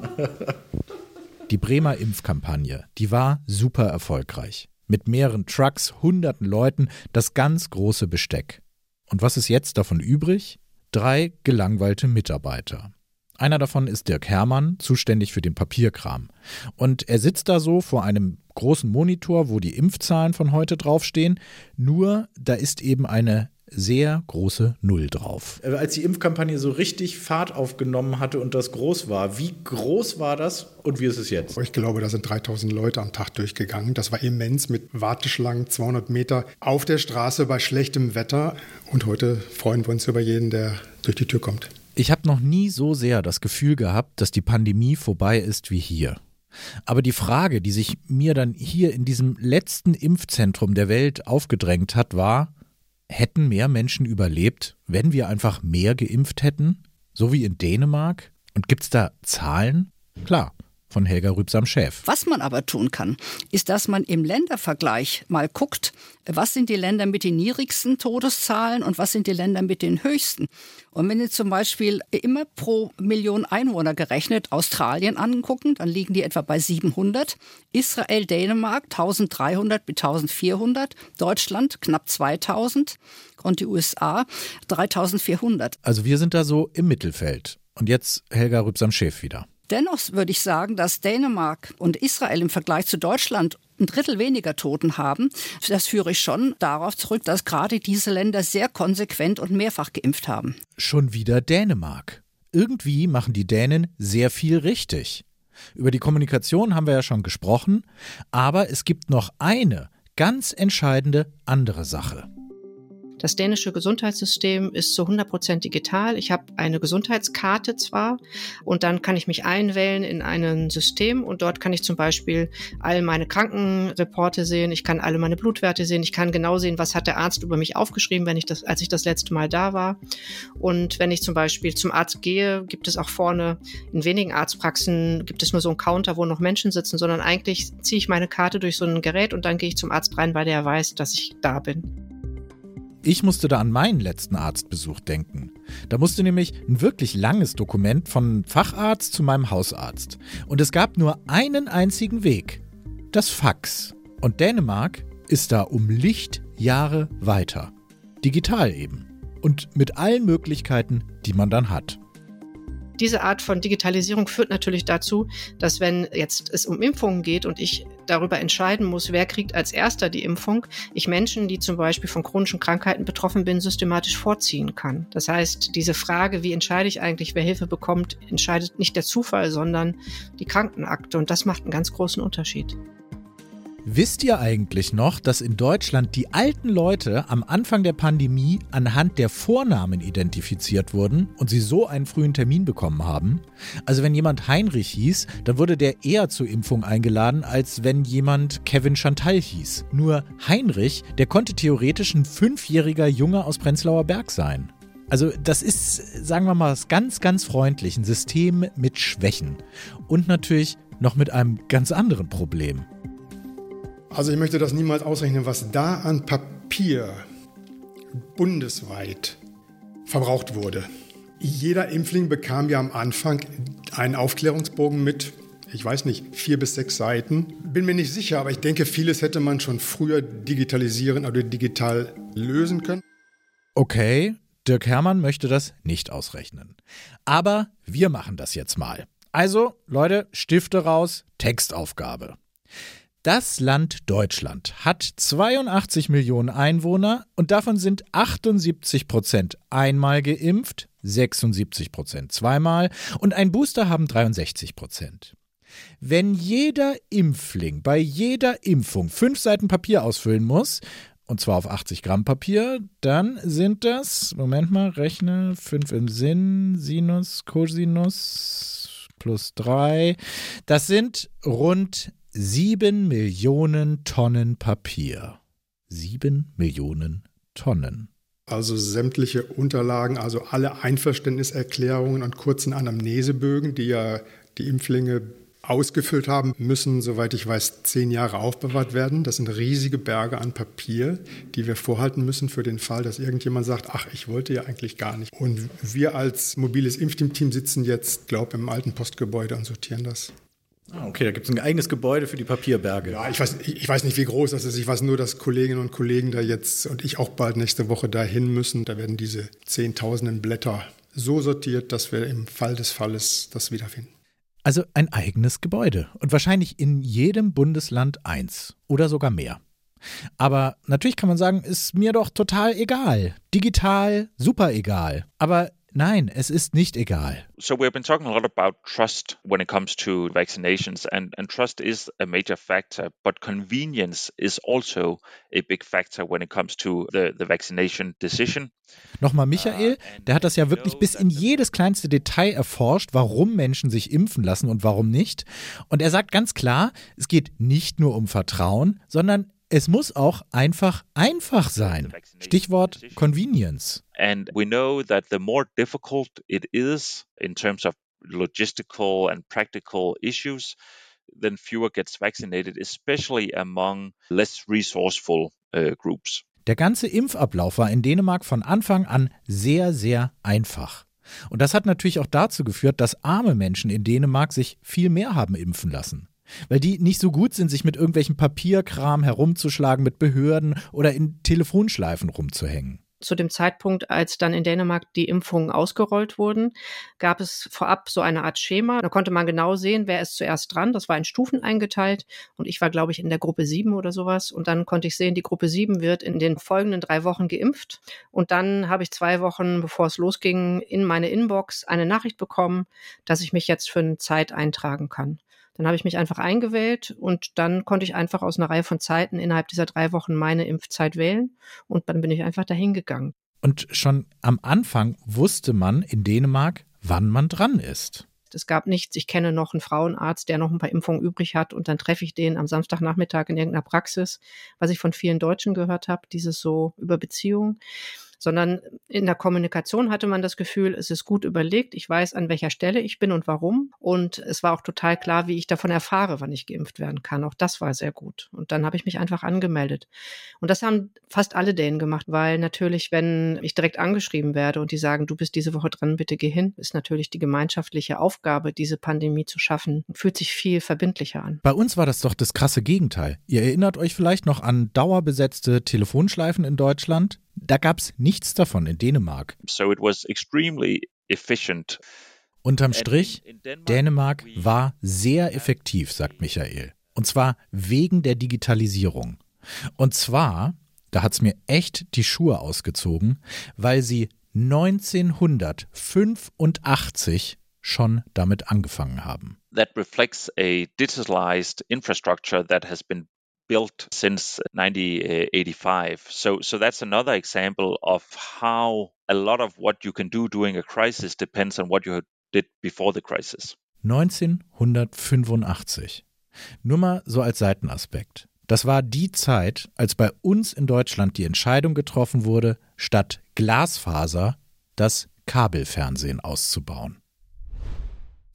Die Bremer Impfkampagne, die war super erfolgreich mit mehreren Trucks, hunderten Leuten, das ganz große Besteck. Und was ist jetzt davon übrig? Drei gelangweilte Mitarbeiter. Einer davon ist Dirk Herrmann, zuständig für den Papierkram. Und er sitzt da so vor einem großen Monitor, wo die Impfzahlen von heute draufstehen. Nur da ist eben eine sehr große Null drauf. Äh, als die Impfkampagne so richtig Fahrt aufgenommen hatte und das groß war, wie groß war das und wie ist es jetzt? Ich glaube, da sind 3000 Leute am Tag durchgegangen. Das war immens mit Warteschlangen 200 Meter auf der Straße bei schlechtem Wetter. Und heute freuen wir uns über jeden, der durch die Tür kommt. Ich habe noch nie so sehr das Gefühl gehabt, dass die Pandemie vorbei ist wie hier. Aber die Frage, die sich mir dann hier in diesem letzten Impfzentrum der Welt aufgedrängt hat, war, hätten mehr Menschen überlebt, wenn wir einfach mehr geimpft hätten? So wie in Dänemark? Und gibt es da Zahlen? Klar, von Helga Rübsam-Schäf. Was man aber tun kann, ist, dass man im Ländervergleich mal guckt, was sind die Länder mit den niedrigsten Todeszahlen und was sind die Länder mit den höchsten. Und wenn Sie zum Beispiel immer pro Million Einwohner gerechnet Australien angucken, dann liegen die etwa bei 700, Israel, Dänemark 1300 bis 1400, Deutschland knapp 2000 und die USA 3400. Also wir sind da so im Mittelfeld. Und jetzt Helga Rübsam-Schäf wieder. Dennoch würde ich sagen, dass Dänemark und Israel im Vergleich zu Deutschland ein Drittel weniger Toten haben. Das führe ich schon darauf zurück, dass gerade diese Länder sehr konsequent und mehrfach geimpft haben. Schon wieder Dänemark. Irgendwie machen die Dänen sehr viel richtig. Über die Kommunikation haben wir ja schon gesprochen, aber es gibt noch eine ganz entscheidende andere Sache. Das dänische Gesundheitssystem ist zu 100 Prozent digital. Ich habe eine Gesundheitskarte zwar und dann kann ich mich einwählen in ein System und dort kann ich zum Beispiel all meine Krankenreporte sehen, ich kann alle meine Blutwerte sehen, ich kann genau sehen, was hat der Arzt über mich aufgeschrieben, wenn ich das, als ich das letzte Mal da war. Und wenn ich zum Beispiel zum Arzt gehe, gibt es auch vorne in wenigen Arztpraxen gibt es nur so einen Counter, wo noch Menschen sitzen, sondern eigentlich ziehe ich meine Karte durch so ein Gerät und dann gehe ich zum Arzt rein, weil der weiß, dass ich da bin. Ich musste da an meinen letzten Arztbesuch denken. Da musste nämlich ein wirklich langes Dokument von Facharzt zu meinem Hausarzt. Und es gab nur einen einzigen Weg. Das Fax. Und Dänemark ist da um Lichtjahre weiter. Digital eben. Und mit allen Möglichkeiten, die man dann hat. Diese Art von Digitalisierung führt natürlich dazu, dass wenn jetzt es um Impfungen geht und ich darüber entscheiden muss, wer kriegt als erster die Impfung, ich Menschen, die zum Beispiel von chronischen Krankheiten betroffen bin, systematisch vorziehen kann. Das heißt, diese Frage, wie entscheide ich eigentlich, wer Hilfe bekommt, entscheidet nicht der Zufall, sondern die Krankenakte. Und das macht einen ganz großen Unterschied. Wisst ihr eigentlich noch, dass in Deutschland die alten Leute am Anfang der Pandemie anhand der Vornamen identifiziert wurden und sie so einen frühen Termin bekommen haben? Also wenn jemand Heinrich hieß, dann wurde der eher zur Impfung eingeladen, als wenn jemand Kevin Chantal hieß. Nur Heinrich, der konnte theoretisch ein fünfjähriger Junge aus Prenzlauer Berg sein. Also das ist, sagen wir mal, ganz, ganz freundlich, ein System mit Schwächen. Und natürlich noch mit einem ganz anderen Problem. Also ich möchte das niemals ausrechnen, was da an Papier bundesweit verbraucht wurde. Jeder Impfling bekam ja am Anfang einen Aufklärungsbogen mit, ich weiß nicht, vier bis sechs Seiten. Bin mir nicht sicher, aber ich denke, vieles hätte man schon früher digitalisieren oder digital lösen können. Okay, Dirk Hermann möchte das nicht ausrechnen. Aber wir machen das jetzt mal. Also, Leute, Stifte raus, Textaufgabe. Das Land Deutschland hat 82 Millionen Einwohner und davon sind 78 Prozent einmal geimpft, 76 Prozent zweimal und ein Booster haben 63 Prozent. Wenn jeder Impfling bei jeder Impfung fünf Seiten Papier ausfüllen muss, und zwar auf 80 Gramm Papier, dann sind das, Moment mal, rechne, 5 im Sinn, Sinus, Cosinus plus 3, das sind rund Sieben Millionen Tonnen Papier. Sieben Millionen Tonnen. Also sämtliche Unterlagen, also alle Einverständniserklärungen und kurzen Anamnesebögen, die ja die Impflinge ausgefüllt haben, müssen, soweit ich weiß, zehn Jahre aufbewahrt werden. Das sind riesige Berge an Papier, die wir vorhalten müssen für den Fall, dass irgendjemand sagt, ach, ich wollte ja eigentlich gar nicht. Und wir als mobiles Impfteam sitzen jetzt, glaube ich, im alten Postgebäude und sortieren das. Ah, okay, da gibt es ein eigenes Gebäude für die Papierberge. Ja, ich weiß, ich weiß nicht, wie groß das ist. Ich weiß nur, dass Kolleginnen und Kollegen da jetzt und ich auch bald nächste Woche dahin müssen. Da werden diese zehntausenden Blätter so sortiert, dass wir im Fall des Falles das wiederfinden. Also ein eigenes Gebäude und wahrscheinlich in jedem Bundesland eins oder sogar mehr. Aber natürlich kann man sagen, ist mir doch total egal. Digital, super egal. Aber Nein, es ist nicht egal. So we have been talking a lot about trust when it comes to vaccinations and, and trust is a major factor, but convenience is also a big factor when it comes to the, the vaccination decision. Nochmal Michael, der hat das ja wirklich bis in jedes kleinste Detail erforscht, warum Menschen sich impfen lassen und warum nicht. Und er sagt ganz klar, es geht nicht nur um Vertrauen, sondern es muss auch einfach einfach sein. Stichwort Convenience. And we know that the more difficult it is in terms of logistical and practical issues, then fewer gets vaccinated, especially among less resourceful uh, groups. Der ganze Impfablauf war in Dänemark von Anfang an sehr, sehr einfach. Und das hat natürlich auch dazu geführt, dass arme Menschen in Dänemark sich viel mehr haben impfen lassen weil die nicht so gut sind, sich mit irgendwelchen Papierkram herumzuschlagen, mit Behörden oder in Telefonschleifen rumzuhängen. Zu dem Zeitpunkt, als dann in Dänemark die Impfungen ausgerollt wurden, gab es vorab so eine Art Schema. Da konnte man genau sehen, wer ist zuerst dran. Das war in Stufen eingeteilt. Und ich war, glaube ich, in der Gruppe 7 oder sowas. Und dann konnte ich sehen, die Gruppe 7 wird in den folgenden drei Wochen geimpft. Und dann habe ich zwei Wochen, bevor es losging, in meine Inbox eine Nachricht bekommen, dass ich mich jetzt für eine Zeit eintragen kann. Dann habe ich mich einfach eingewählt und dann konnte ich einfach aus einer Reihe von Zeiten innerhalb dieser drei Wochen meine Impfzeit wählen und dann bin ich einfach dahin gegangen. Und schon am Anfang wusste man in Dänemark, wann man dran ist. Es gab nichts, ich kenne noch einen Frauenarzt, der noch ein paar Impfungen übrig hat und dann treffe ich den am Samstagnachmittag in irgendeiner Praxis, was ich von vielen Deutschen gehört habe, dieses so über Beziehungen sondern in der Kommunikation hatte man das Gefühl, es ist gut überlegt, ich weiß, an welcher Stelle ich bin und warum. Und es war auch total klar, wie ich davon erfahre, wann ich geimpft werden kann. Auch das war sehr gut. Und dann habe ich mich einfach angemeldet. Und das haben fast alle Dänen gemacht, weil natürlich, wenn ich direkt angeschrieben werde und die sagen, du bist diese Woche dran, bitte geh hin, ist natürlich die gemeinschaftliche Aufgabe, diese Pandemie zu schaffen, fühlt sich viel verbindlicher an. Bei uns war das doch das krasse Gegenteil. Ihr erinnert euch vielleicht noch an dauerbesetzte Telefonschleifen in Deutschland? Da gab es nichts davon in Dänemark. So it was extremely efficient. Unterm Strich, Dänemark war sehr effektiv, sagt Michael. Und zwar wegen der Digitalisierung. Und zwar, da hat es mir echt die Schuhe ausgezogen, weil sie 1985 schon damit angefangen haben. That reflects a digitalized infrastructure that has been built since 1985. So, so that's another example of how a lot of what you can do during a crisis depends on what you did before the crisis. 1985. Nur mal so als Seitenaspekt. Das war die Zeit, als bei uns in Deutschland die Entscheidung getroffen wurde, statt Glasfaser das Kabelfernsehen auszubauen.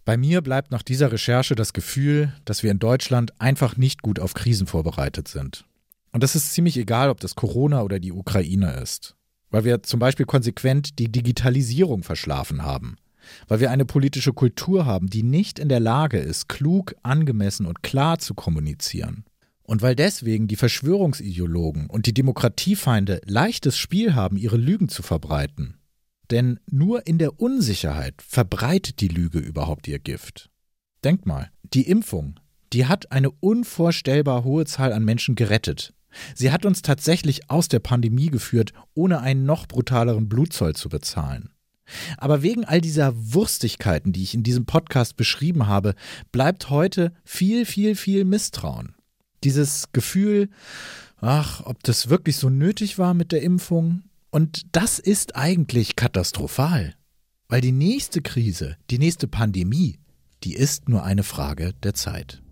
Bei mir bleibt nach dieser Recherche das Gefühl, dass wir in Deutschland einfach nicht gut auf Krisen vorbereitet sind. Und das ist ziemlich egal, ob das Corona oder die Ukraine ist. Weil wir zum Beispiel konsequent die Digitalisierung verschlafen haben. Weil wir eine politische Kultur haben, die nicht in der Lage ist, klug, angemessen und klar zu kommunizieren. Und weil deswegen die Verschwörungsideologen und die Demokratiefeinde leichtes Spiel haben, ihre Lügen zu verbreiten. Denn nur in der Unsicherheit verbreitet die Lüge überhaupt ihr Gift. Denkt mal, die Impfung, die hat eine unvorstellbar hohe Zahl an Menschen gerettet. Sie hat uns tatsächlich aus der Pandemie geführt, ohne einen noch brutaleren Blutzoll zu bezahlen. Aber wegen all dieser Wurstigkeiten, die ich in diesem Podcast beschrieben habe, bleibt heute viel, viel, viel Misstrauen. Dieses Gefühl, ach, ob das wirklich so nötig war mit der Impfung? Und das ist eigentlich katastrophal, weil die nächste Krise, die nächste Pandemie, die ist nur eine Frage der Zeit.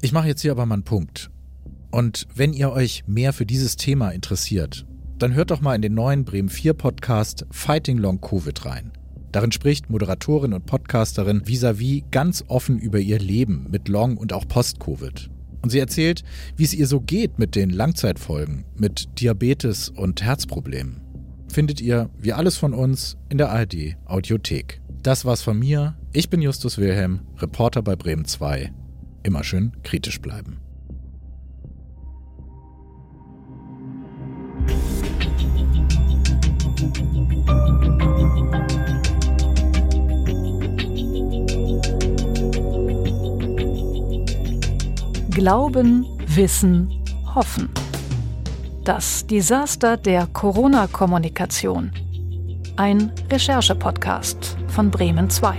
Ich mache jetzt hier aber mal einen Punkt. Und wenn ihr euch mehr für dieses Thema interessiert, dann hört doch mal in den neuen Bremen 4 Podcast Fighting Long Covid rein. Darin spricht Moderatorin und Podcasterin vis-à-vis -vis ganz offen über ihr Leben mit Long und auch Post-Covid. Und sie erzählt, wie es ihr so geht mit den Langzeitfolgen, mit Diabetes und Herzproblemen. Findet ihr, wie alles von uns, in der ARD Audiothek. Das war's von mir. Ich bin Justus Wilhelm, Reporter bei Bremen 2. Immer schön kritisch bleiben. Glauben, Wissen, Hoffen. Das Desaster der Corona-Kommunikation. Ein Recherche-Podcast von Bremen 2.